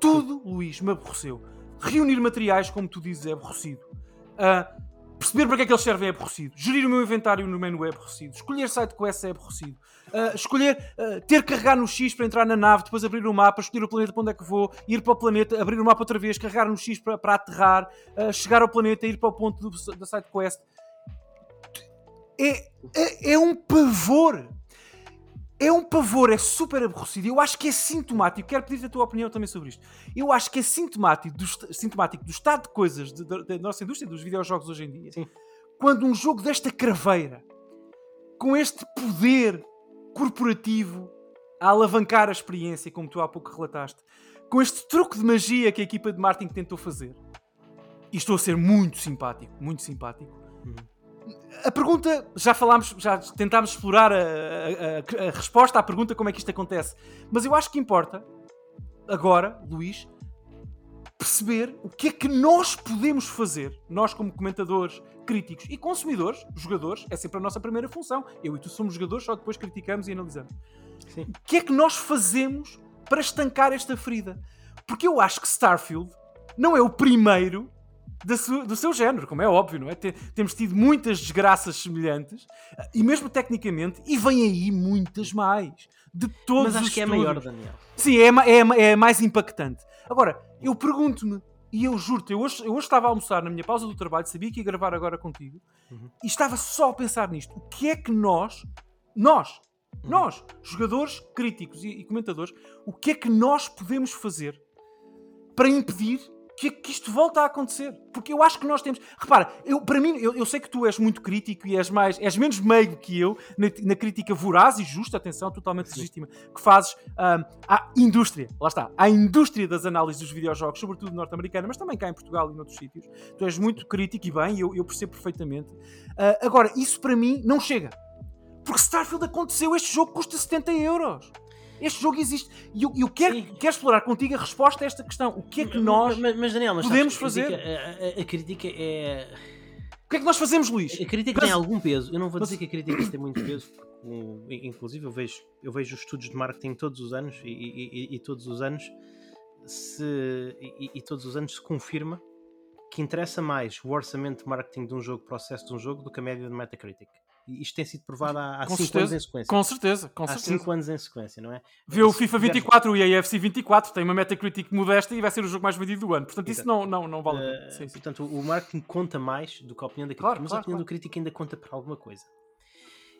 Tudo, Luís, me aborreceu. Reunir materiais, como tu dizes, é aborrecido. Ah, perceber para que é que eles servem é aborrecido. Gerir o meu inventário no menu é aborrecido. Escolher site quests é aborrecido. Ah, escolher ah, ter que carregar no X para entrar na nave, depois abrir o mapa, escolher o planeta para onde é que vou, ir para o planeta, abrir o mapa outra vez, carregar no X para, para aterrar, ah, chegar ao planeta, ir para o ponto do, da side quest. É, é, é um pavor. É um pavor, é super aborrecido. Eu acho que é sintomático. Quero pedir a tua opinião também sobre isto. Eu acho que é sintomático do, sintomático do estado de coisas de- da nossa indústria dos videojogos hoje em dia. Sim. Quando um jogo desta craveira, com este poder corporativo a alavancar a experiência, como tu há pouco relataste, com este truque de magia que a equipa de marketing tentou fazer, e estou a ser muito simpático, muito simpático. Uhum. A pergunta, já falámos, já tentámos explorar a, a- a- resposta à pergunta como é que isto acontece, mas eu acho que importa, agora, Luís, perceber o que é que nós podemos fazer, nós como comentadores, críticos e consumidores, jogadores, é sempre a nossa primeira função. Eu e tu somos jogadores, só depois criticamos e analisamos. Sim. O que é que nós fazemos para estancar esta ferida? Porque eu acho que Starfield não é o primeiro su- do seu género, como é óbvio, não é? Te- temos tido muitas desgraças semelhantes, e mesmo tecnicamente, e vem aí muitas mais. De todos Mas acho os que é maior, Daniel. Sim, é, é, é mais impactante. Agora, eu pergunto-me, e eu juro-te, eu hoje, eu hoje estava a almoçar na minha pausa do trabalho, sabia que ia gravar agora contigo, Uhum. e estava só a pensar nisto. O que é que nós, nós, Uhum. nós, jogadores, críticos e, e comentadores, o que é que nós podemos fazer para impedir que, que isto volte a acontecer? Porque eu acho que nós temos. Repara, eu, para mim, eu, eu sei que tu és muito crítico e és, mais, és menos meigo que eu na, na crítica voraz e justa, atenção, totalmente legítima, que fazes ahm, à indústria, lá está, à indústria das análises dos videojogos, sobretudo norte-americana, mas também cá em Portugal e noutros sítios. Tu és muito crítico e bem, eu, eu percebo perfeitamente. Ah, agora, isso para mim não chega. Porque Starfield aconteceu, este jogo custa 70 euros. Este jogo existe. E eu, eu quero, Sim. quero explorar contigo a resposta a esta questão. O que é que nós. Mas, mas, Daniel, mas podemos sabes, a fazer? crítica- A, a- a crítica é. O que é que nós fazemos, Luís? A crítica Mas- tem algum peso. Eu não vou mas- dizer que a crítica tem muito peso, porque, inclusive eu vejo, eu vejo os estudos de marketing todos os anos e, e- e- e todos os anos se e, todos os anos se confirma que interessa mais o orçamento de marketing de um jogo o sucesso de um jogo do que a média de Metacritic. Isto tem sido provado há 5 Com anos em sequência. Com certeza, com há certeza. 5 anos em sequência, não é? Vê o FIFA tiveres- 24 e a AFC 24, tem uma Metacritic modesta e vai ser o jogo mais vendido do ano. Portanto, isso não, não, não vale a pena. Uh, Sim, sim. Portanto, o marketing conta mais do que a opinião da crítica, Claro, mas claro, a opinião claro. do crítico ainda conta para alguma coisa.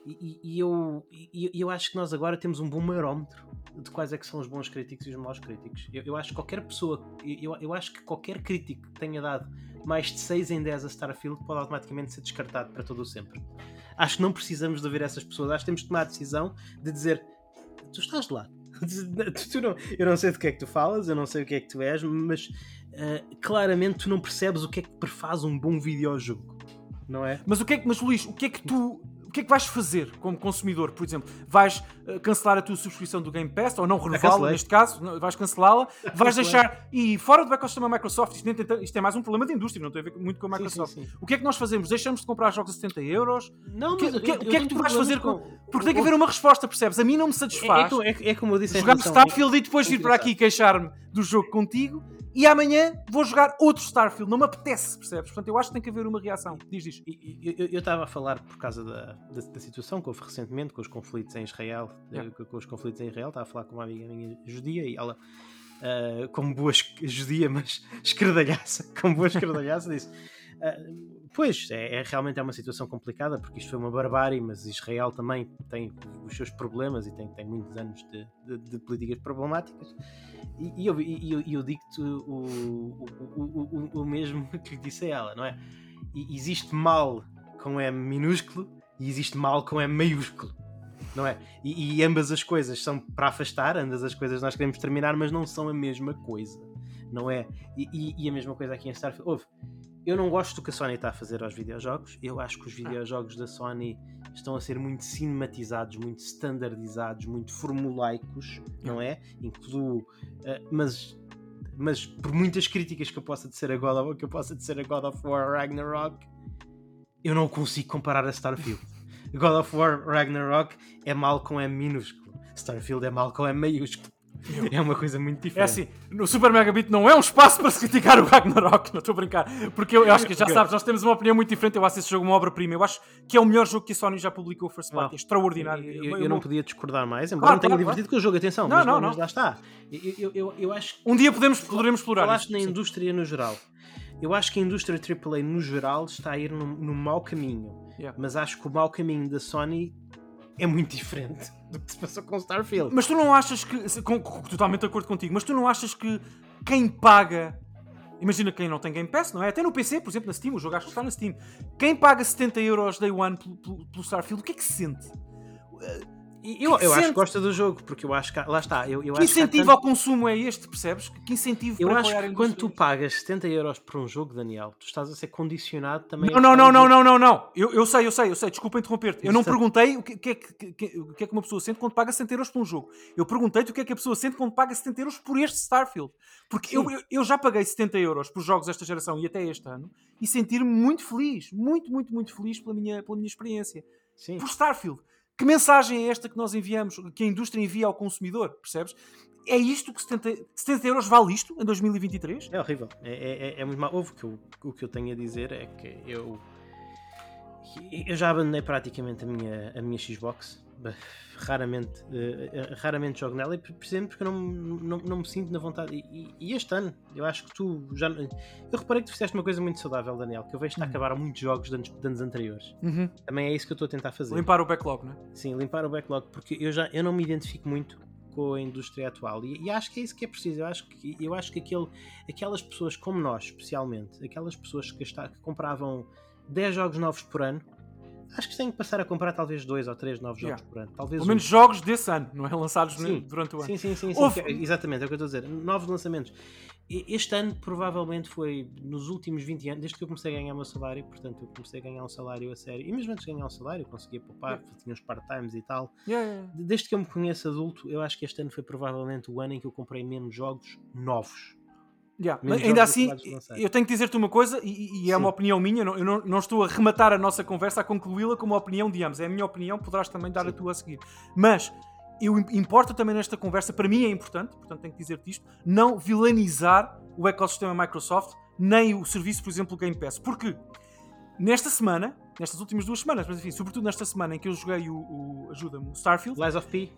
E, e- eu, e eu acho que nós agora temos um bom barómetro de quais é que são os bons críticos e os maus críticos. Eu, eu acho que qualquer pessoa, eu, eu acho que qualquer crítico que tenha dado mais de 6 em 10 a Starfield pode automaticamente ser descartado para todo o sempre. Acho que não precisamos de ouvir essas pessoas, acho que temos de tomar a decisão de dizer tu estás de lado. Tu- não- eu não sei do que é que tu falas, eu não sei o que é que tu és, mas uh, claramente tu não percebes o que é que prefaz um bom videojogo, não é? Mas o que é que, mas Luís, o que é que tu. O que é que vais fazer como consumidor, por exemplo? Vais eh, cancelar a tua subscrição do Game Pass ou não renová-la, cancelei. neste caso? Vais cancelá-la, vais cancelei. deixar. E fora do ecossistema Microsoft, isto, tem- isto é mais um problema da indústria, não tem a ver muito com a Microsoft. Sim, sim, sim. O que é que nós fazemos? Deixamos de comprar jogos a 70 euros? Não, que, mas o que- eu- o que é que tu vais fazer com. Porque tem que haver uma resposta, percebes? A mim não me É, satisfaz. é, é- é como eu disse jogar Starfield e depois vir para aqui queixar-me do jogo contigo e amanhã vou jogar outro Starfield. Não me apetece, percebes? Portanto, eu acho que tem que haver uma reação. Diz isto. Eu estava a falar por causa da, da, da situação que houve recentemente com os conflitos em Israel, eh, com, com os conflitos em Israel, estava a falar com uma amiga minha judia e ela, ah, como boa judia, mas escredalhaça, como boa escredalhaça, disse: ah, Pois, é, é- realmente é uma situação complicada porque isto foi uma barbárie, mas Israel também tem os seus problemas e tem, tem muitos anos de, de- de políticas problemáticas. E, e eu, eu, eu digo-te o, o, o- o mesmo que lhe disse a ela, não é? E existe mal com M minúsculo e existe mal com M maiúsculo, não é? E, e ambas as coisas são para afastar, ambas as coisas nós queremos terminar, mas não são a mesma coisa, não é? E, e- e a mesma coisa aqui em Starfield. Houve. Eu não gosto do que a Sony está a fazer aos videojogos. Eu acho que os videojogos da Sony estão a ser muito cinematizados, muito standardizados, muito formulaicos, não é? Incluo, eh, mas mas por muitas críticas que eu possa dizer a God of, que eu possa dizer a God of War Ragnarok, eu não consigo comparar a Starfield. God of War Ragnarok é mal com M minúsculo. Starfield é mal com M maiúsculo. É uma coisa muito É diferente. assim, no Super Megabit não é um espaço para se criticar o Ragnarok, não estou a brincar. Porque eu, eu acho que já sabes, nós temos uma opinião muito diferente. Eu acho esse jogo uma obra-prima. Eu acho que é o melhor jogo que a Sony já publicou First Party. É extraordinário. Eu, Eu- eu não podia discordar mais, embora Claro, não tenha claro, divertido com o jogo, atenção, Não, mas, não, mas não. lá está. Eu, eu, acho Um dia podemos, poderemos explorar falaste isto. na Sim. indústria no geral. Eu acho que a indústria AAA no geral está a ir num, num mau caminho, Yeah. mas acho que o mau caminho da Sony é muito diferente do que se passou com Starfield. Mas tu não achas que. com- com- totalmente de acordo contigo, mas tu não achas que quem paga. Imagina quem não tem Game Pass, não é? Até no PC, por exemplo, na Steam, o jogo acho que está na Steam. Quem paga 70 euros day one pelo, pelo- pelo Starfield, o que é que se sente? E eu, eu acho que gosta do jogo, porque eu acho que lá está. Eu, eu Que acho que há incentivo tanto- ao consumo é este, percebes? Que incentivo Eu para acho que quando tu pagas 70 euros por um jogo, Daniel, tu estás a ser condicionado também. Não, não, não, não, não, não, não. Eu, eu sei, eu sei, eu sei. Desculpa interromper-te. Eu não perguntei o que, que é que, que- o que é que uma pessoa sente quando paga 70 euros por um jogo. Eu perguntei-te o que é que a pessoa sente quando paga 70 euros por este Starfield. Porque eu, eu, eu já paguei 70 euros por jogos desta geração e até este ano e sentir-me muito feliz. Muito, muito, muito feliz pela minha, pela minha experiência. Sim. Por Starfield. Que mensagem é esta que nós enviamos, que a indústria envia ao consumidor? Percebes? É isto que 70, 70 euros vale isto em 2023? É horrível. É, é, é- é muito mal. Houve que eu- o que eu tenho a dizer é que eu. Eu já abandonei praticamente a minha, a minha Xbox. Raramente, eh, eh, raramente jogo nela, e precisamente porque eu não, não, não me sinto na vontade. E, e- este ano, eu acho que tu já. Eu reparei que tu fizeste uma coisa muito saudável, Daniel, que eu vejo-te a Hum. acabar muitos jogos de anos, de anos anteriores. Também é isso que eu estou a tentar fazer. Limpar o backlog, não é? Sim, limpar o backlog, porque eu já eu não me identifico muito com a indústria atual e, e acho que é isso que é preciso. Eu acho que, eu acho que aquele, aquelas pessoas como nós, especialmente, aquelas pessoas que, gasta- que compravam 10 jogos novos por ano, acho que têm que passar a comprar talvez dois ou três novos jogos Yeah. por ano. Talvez Pelo um. menos jogos desse ano, não é? Lançados Sim. durante o ano. Sim, sim, sim, sim, Houve- que- exatamente, é o que eu estou a dizer. Novos lançamentos. Este ano provavelmente foi nos últimos 20 anos, desde que eu comecei a ganhar o meu salário, portanto eu comecei a ganhar um salário a sério, e mesmo antes de ganhar um salário, eu conseguia poupar, tinha uns part-times e tal. Yeah, yeah, yeah. Desde que eu me conheço adulto, eu acho que este ano foi provavelmente o ano em que eu comprei menos jogos novos. Yeah, mas ainda assim, eu tenho que dizer-te uma coisa, e, e é uma opinião minha, não- eu não, não estou a rematar a nossa conversa, a concluí-la como uma opinião de ambos. É a minha opinião, poderás também dar a Sim. tua a seguir. Mas eu importa também nesta conversa, para mim é importante, portanto tenho que dizer-te isto, não vilanizar o ecossistema Microsoft, nem o serviço, por exemplo, Game Pass. Porque nesta semana, nestas últimas duas semanas, mas enfim, sobretudo nesta semana em que eu joguei o, o ajuda-me, o Starfield. Lies of P?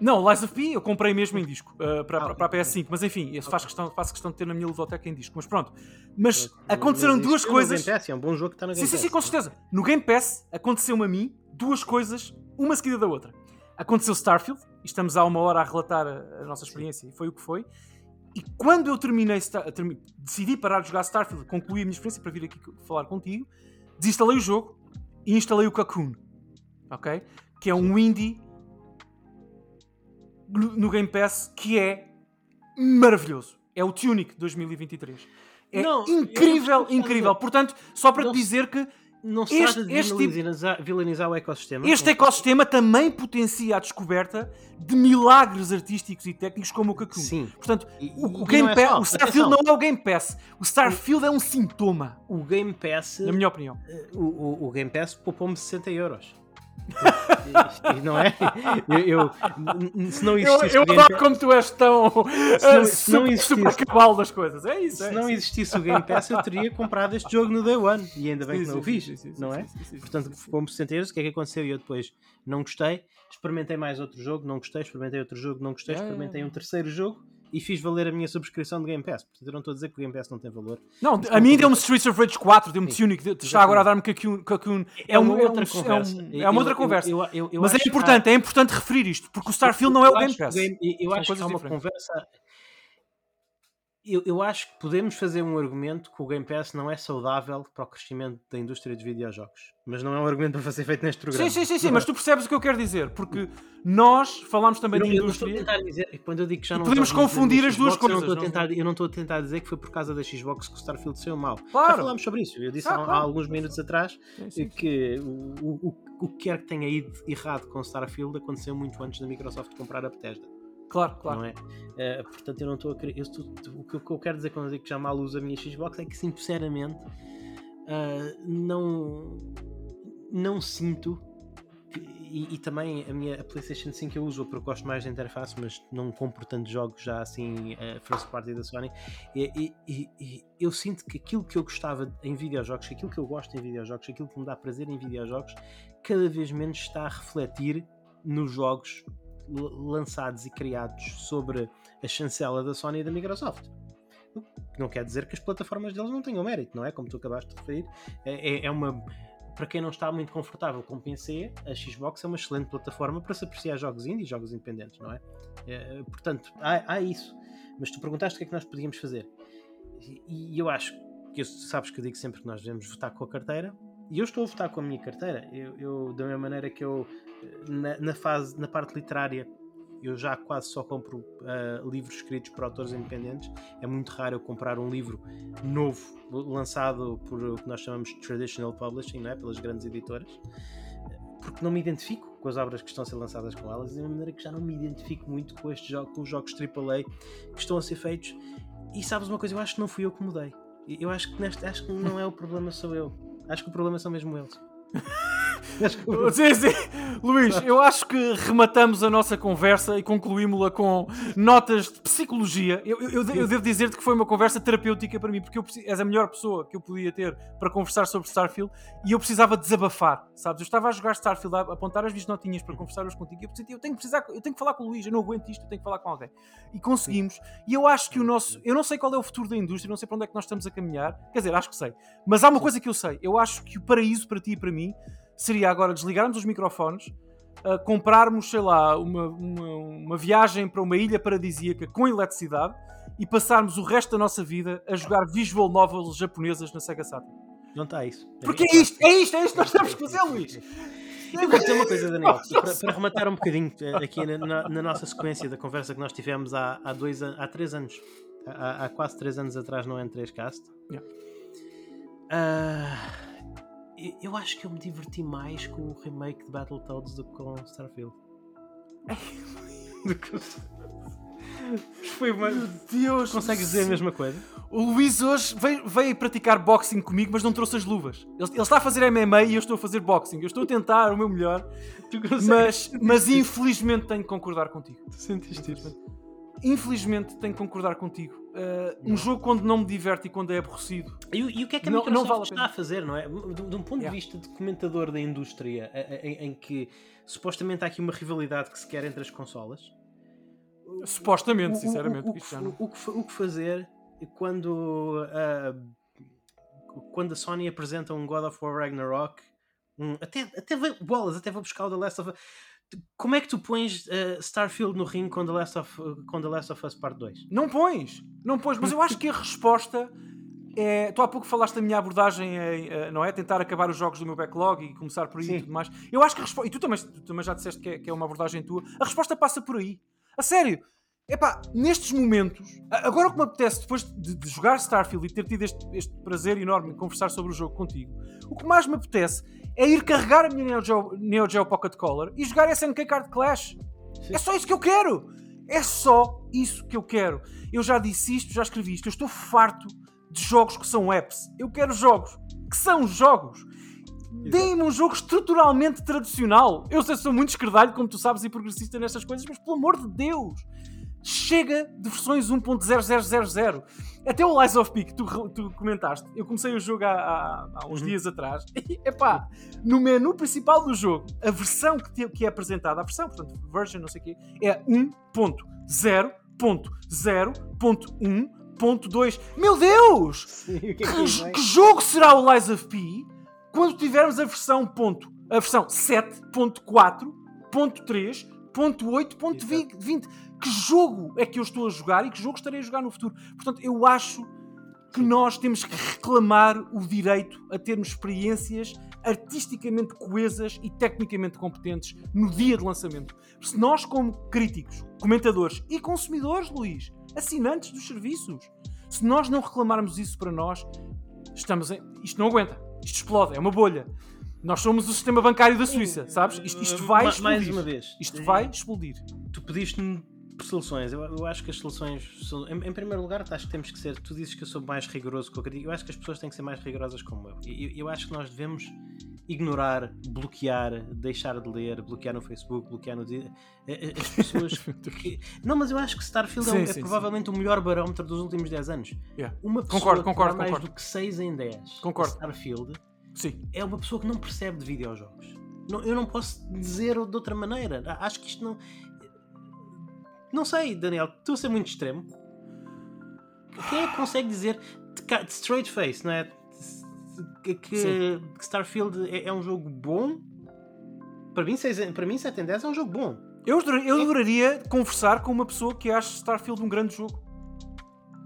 Não, Lies of P eu comprei mesmo em disco uh, para, Ah, para a ok. PS5, mas enfim, esse faz questão, faço questão de ter na minha ludoteca em disco, mas pronto. Mas Mas aconteceram isto duas é no coisas. Game Pass, é um bom jogo que está no Sim, Game sim, Pass. sim, com certeza. No Game Pass aconteceu-me a mim duas coisas, uma seguida da outra. Aconteceu Starfield, e estamos há uma hora a relatar a, a nossa experiência, e foi o que foi. E quando eu terminei, termi- decidi parar de jogar Starfield, concluí a minha experiência para vir aqui falar contigo, desinstalei o jogo e instalei o Cocoon, ok? Que é um indie no Game Pass que é maravilhoso. É o Tunic 2023. É Não, incrível, não incrível. Portanto, só para Não te dizer que Não se Este- trata de este tipo- vilanizar, vilanizar o ecossistema. este ecossistema também potencia a descoberta de milagres artísticos e técnicos como o Cocoon. Sim. Portanto, E- o, o Game é Pass, o Starfield atenção. não é o Game Pass. O Starfield é um sintoma, O Game Pass, na minha opinião. o, o, o Game Pass poupou-me 60 euros. Não é? Eu, eu- se não Eu, existisse eu Game adoro como tu és tão não- se não super, existisse- super cabal das coisas. É isso. é se não isso. existisse o Game Pass, eu teria comprado este jogo no Day One. E ainda bem Sim, que não o fiz, sim, não é? sim, Portanto, 60 euros. O que é que aconteceu? E eu depois não gostei, experimentei mais outro jogo, não gostei, experimentei outro jogo, não gostei, É, é, experimentei é. um terceiro jogo e fiz valer a minha subscrição de Game Pass. Portanto, eu não estou a dizer que o Game Pass não tem valor. Não, a mim deu-me Streets of Rage 4, deu-me. Tunic, está agora a dar-me Cocoon. Cocoon. É, uma uma outra é um- conversa. É, um- é uma outra eu- conversa. eu- eu- eu Mas é que há- importante, é importante referir isto, porque o Starfield não é o Game Pass. Eu acho que há uma diferentes. conversa. Eu, eu acho que podemos fazer um argumento que o Game Pass não é saudável para o crescimento da indústria dos videojogos. Mas não é um argumento para ser feito neste programa. Sim, sim, sim, sim, mas tu percebes o que eu quero dizer, porque nós falámos também Eu não, de eu não estou a indústria. tentar dizer, quando eu digo que já não podemos confundir as duas Xbox, eu não coisas, estou a tentar- Eu não estou a tentar dizer que foi por causa da Xbox que o Starfield saiu mal. Claro. Já falámos sobre isso. Eu disse Ah, há, há claro. alguns minutos atrás Sim, sim, que o, o, o- o que quer que tenha ido errado com o Starfield aconteceu muito antes da Microsoft comprar a Bethesda. Claro, claro. não é? Eh, portanto, eu não estou a querer. eu o, que, o que eu quero dizer quando eu digo que já mal uso a minha Xbox é que, sinceramente, ah, não, não sinto. que- E, e também a minha a PlayStation 5 eu uso porque eu gosto mais da interface, mas não compro tantos jogos já assim, eh, first party da Sony. E, e- e- eu sinto que aquilo que eu gostava em videojogos, aquilo que eu gosto em videojogos, aquilo que me dá prazer em videojogos, cada vez menos está a refletir nos jogos lançados e criados sobre a chancela da Sony e da Microsoft. O que Não quer dizer que as plataformas deles não tenham mérito, não é? Como tu acabaste de referir. É, é- é uma. Para quem não está muito confortável com PC, a Xbox é uma excelente plataforma para se apreciar jogos indie e jogos independentes, não é? É, portanto, há, há isso. Mas tu perguntaste o que é que nós podíamos fazer. E, e eu acho que sabes que eu digo sempre que nós devemos votar com a carteira. E eu estou a votar com a minha carteira. Eu, eu, da mesma maneira que eu na, na fase, na parte literária, eu já quase só compro ah, livros escritos por autores independentes. É muito raro eu comprar um livro novo, lançado por o que nós chamamos de traditional publishing, não é? pelas grandes editoras, porque não me identifico com as obras que estão a ser lançadas com elas, de maneira que já não me identifico muito com, estes jogos, com os jogos AAA que estão a ser feitos. E sabes uma coisa, eu acho que não fui eu que mudei. Eu acho que, neste, acho que não é o problema, sou eu. Acho que o problema são mesmo eles. Sim, sim. Luís, eu acho que rematamos a nossa conversa e concluímos-la com notas de psicologia. Eu, eu- eu de- eu devo dizer-te que foi uma conversa terapêutica para mim, porque eu és a melhor pessoa que eu podia ter para conversar sobre Starfield e eu precisava desabafar, sabes? Eu estava a jogar Starfield, a apontar as minhas notinhas para conversar hoje contigo e eu, eu tenho que precisar, eu tenho que falar com o Luís, eu não aguento isto, eu tenho que falar com alguém. E conseguimos. E eu acho que o nosso, eu não sei qual é o futuro da indústria, não sei para onde é que nós estamos a caminhar. Quer dizer, acho que sei. Mas há uma coisa que eu sei. Eu acho que o paraíso para ti e para mim seria agora desligarmos os microfones, uh, comprarmos, sei lá, uma, uma, uma viagem para uma ilha paradisíaca com eletricidade e passarmos o resto da nossa vida a jogar visual novels japonesas na Sega Saturn. Não está isso. Porque é isto, é isto, é isto que nós temos que fazer, Luís. Eu vou dizer uma coisa, Daniel, para, para rematar um bocadinho eh, aqui na, na- na nossa sequência da conversa que nós tivemos há, há, dois, há três anos, há, há quase três anos atrás no N3Cast. Yeah. Ah, eu- acho que eu me diverti mais com o remake de Battletoads do que com Starfield. Foi uma... Deus, Consegues dizer a mesma coisa? O Luís hoje veio, veio praticar boxing comigo, mas não trouxe as luvas. Ele, ele está a fazer MMA e eu estou a fazer boxing. Eu estou a tentar o meu melhor, mas, mas infelizmente tenho que concordar contigo. Tu sentiste isso? Infelizmente tenho que concordar contigo. Um jogo quando não me diverte e quando é aborrecido. E, e o que é que a Não- Microsoft não vale a está pena. a fazer, não é? De, de um ponto Yeah. de vista de comentador da indústria, a- a- em, em que supostamente há aqui uma rivalidade que se quer entre as consolas. Supostamente, O- sinceramente. o, o, não- o que, o que fazer quando, ah, quando a Sony apresenta um God of War Ragnarok, um- até, até bolas, até vou buscar o The Last of Us. Como é que tu pões ah, Starfield no ringue com The, Last of, com The Last of Us Part 2? Não pões, não pões, mas eu acho que a resposta é. Tu há pouco falaste da minha abordagem, em, eh, não é? Tentar acabar os jogos do meu backlog e começar por aí Sim. e tudo mais. Eu acho que a resposta. E tu também, tu também já disseste que é, que é uma abordagem tua. A resposta passa por aí. A sério. Epá, nestes momentos, agora o que me apetece, depois de, de jogar Starfield e ter tido este, este prazer enorme de conversar sobre o jogo contigo, o que mais me apetece é ir carregar a minha Neo Geo, Neo Geo Pocket Color e jogar SNK Card Clash. É só isso que eu quero! É só isso que eu quero. Eu já disse isto, já escrevi isto. Eu estou farto de jogos que são apps. Eu quero jogos que são jogos. Deem-me um jogo estruturalmente tradicional. Eu sei, sou muito esquerdalho, como tu sabes, e progressista nestas coisas, mas pelo amor de Deus, chega de versões 1.0000. Até o Lies of P que tu, tu comentaste, eu comecei o jogo há, há- há uns Uhum. dias atrás. E, epá, no menu principal do jogo, a versão que, te- que é apresentada, a versão, portanto, version, não sei o quê, é 1.0.0.1.2. Meu Deus! é Que, que jogo será o Lies of P quando tivermos a versão ponto, a versão 7.4.3.8.20? Que jogo é que eu estou a jogar e que jogo estarei a jogar no futuro? Portanto, eu acho que nós temos que reclamar o direito a termos experiências artisticamente coesas e tecnicamente competentes no dia de lançamento. Se nós, como críticos, comentadores e consumidores, Luís, assinantes dos serviços, se nós não reclamarmos isso para nós, estamos em... isto não aguenta. Isto explode, é uma bolha. Nós somos o sistema bancário da Suíça, sabes? Isto, isto vai explodir. Mais uma vez. Isto vai explodir. Tu pediste-me por soluções. Eu, eu acho que as soluções. são- Em, em primeiro lugar, acho que temos que ser. Tu dizes que eu sou mais rigoroso que eu acredito. Eu acho que as pessoas têm que ser mais rigorosas como eu. E Eu, eu acho que nós devemos ignorar, bloquear, deixar de ler, bloquear no Facebook, bloquear no. eh, eh, As pessoas. que- Não, mas eu acho que Starfield é, Sim, é sim, provavelmente o melhor barómetro dos últimos 10 anos. Yeah. Uma pessoa Concordo, concordo, mais concordo. do que 6 em 10 Concordo. Starfield Sim. é uma pessoa que não percebe de videojogos. Não- eu não posso dizer de outra maneira. A- Acho que isto não. Não sei, Daniel, estou a ser muito extremo. Quem é que consegue dizer de straight face, não é? Que, que- Starfield é, é um jogo bom? Para mim, 6, em- para mim 7 em 10 é um jogo bom. Eu, eu adoraria conversar com uma pessoa que acha Starfield um grande jogo.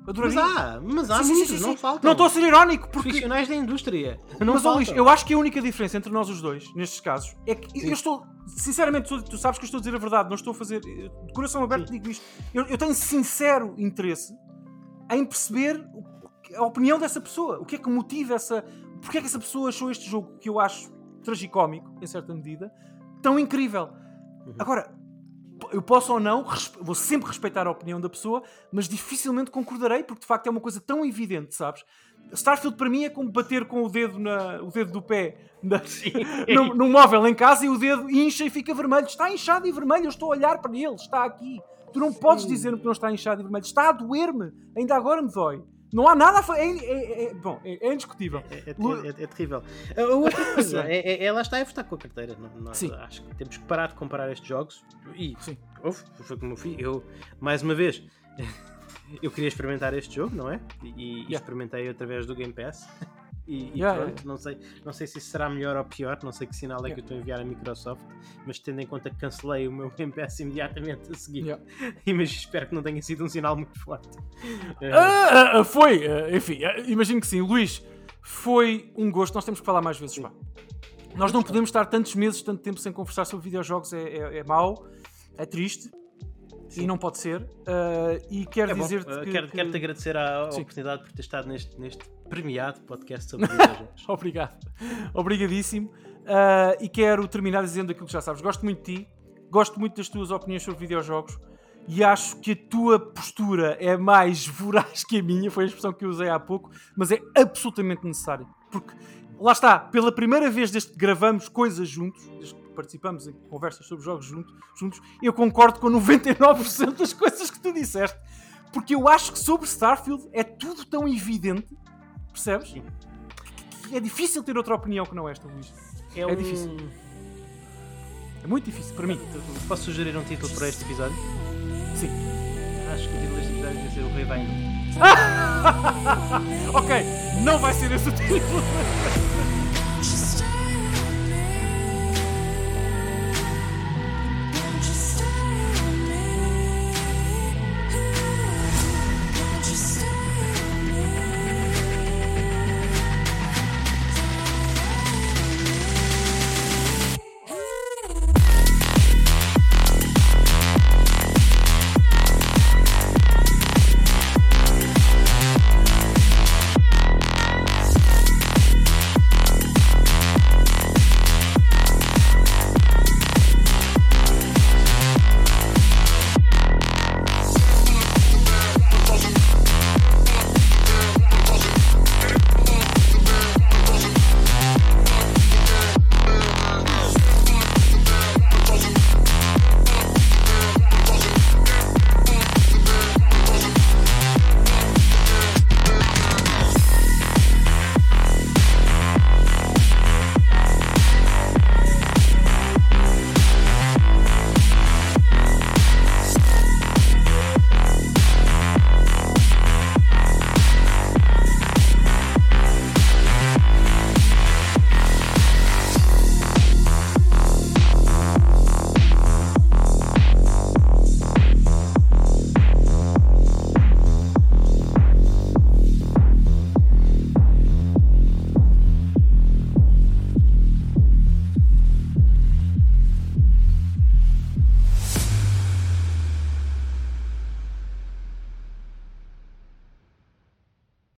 Mas há, mas há Sim, muitos, sim, sim, não faltam. Não estou a ser irónico, porque Profissionais da indústria. Não Mas, Luís, eu acho que a única diferença entre nós os dois, nestes casos, é que eu estou, sinceramente, tu, tu sabes que eu estou a dizer a verdade, não estou a fazer, eh, de coração aberto digo isto. Eu, eu tenho sincero interesse em perceber a opinião dessa pessoa, o que é que motiva essa, porque é que essa pessoa achou este jogo, que eu acho tragicómico, em certa medida, tão incrível. Uhum. Agora, eu posso ou não, vou sempre respeitar a opinião da pessoa, mas dificilmente concordarei, porque de facto é uma coisa tão evidente, sabes? Starfield para mim é como bater com o dedo, na, o dedo do pé na, no, no móvel em casa e o dedo incha e fica vermelho. Está inchado e vermelho, eu estou a olhar para ele, está aqui. Tu não podes dizer-me que não está inchado e vermelho. Está a doer-me, ainda agora me dói. Não há nada a fazer. É, é- é- bom, é, é indiscutível. É, é- é- é terrível. A outra coisa, é, é, ela está a votar com a carteira. Nós Sim. acho que temos que parar de comparar estes jogos. E Sim. foi como eu fiz. Eu, mais uma vez, eu queria experimentar este jogo, não é? E, e Yeah. experimentei através do Game Pass. E, e Yeah, pronto, Não, sei, não sei se isso será melhor ou pior, não sei que sinal é que Yeah. eu estou a enviar a Microsoft, mas tendo em conta que cancelei o meu Pass imediatamente a seguir, mas espero que não tenha sido um sinal muito forte. Eh, Ah, ah, ah, foi, ah, enfim, ah, imagino que sim. Luís, foi um gosto. Nós temos que falar mais vezes. pá. Nós não podemos estar tantos meses, tanto tempo sem conversar sobre videojogos. É, é, é mau, é triste e não pode ser. Ah, e quero É dizer-te Uh, que. quero, que- quero-te agradecer a, Sim. oportunidade por ter estado neste, neste premiado podcast sobre videojogos. Obrigado. Obrigadíssimo. Ah, e quero terminar dizendo aquilo que já sabes. Gosto muito de ti, gosto muito das tuas opiniões sobre videojogos e acho que a tua postura é mais voraz que a minha, foi a expressão que eu usei há pouco, mas é absolutamente necessária. Porque lá está, pela primeira vez desde que gravamos coisas juntos, desde participamos em conversas sobre jogos junto- juntos, eu concordo com 99% das coisas que tu disseste. Porque eu acho que sobre Starfield é tudo tão evidente, percebes? Sim. É difícil ter outra opinião que não esta, Luís. É, É um- difícil. É muito difícil para mim. Posso sugerir um título para este episódio? Sim. Acho que o título deste episódio vai ser O Rei Vai. Ok, não vai ser esse o título.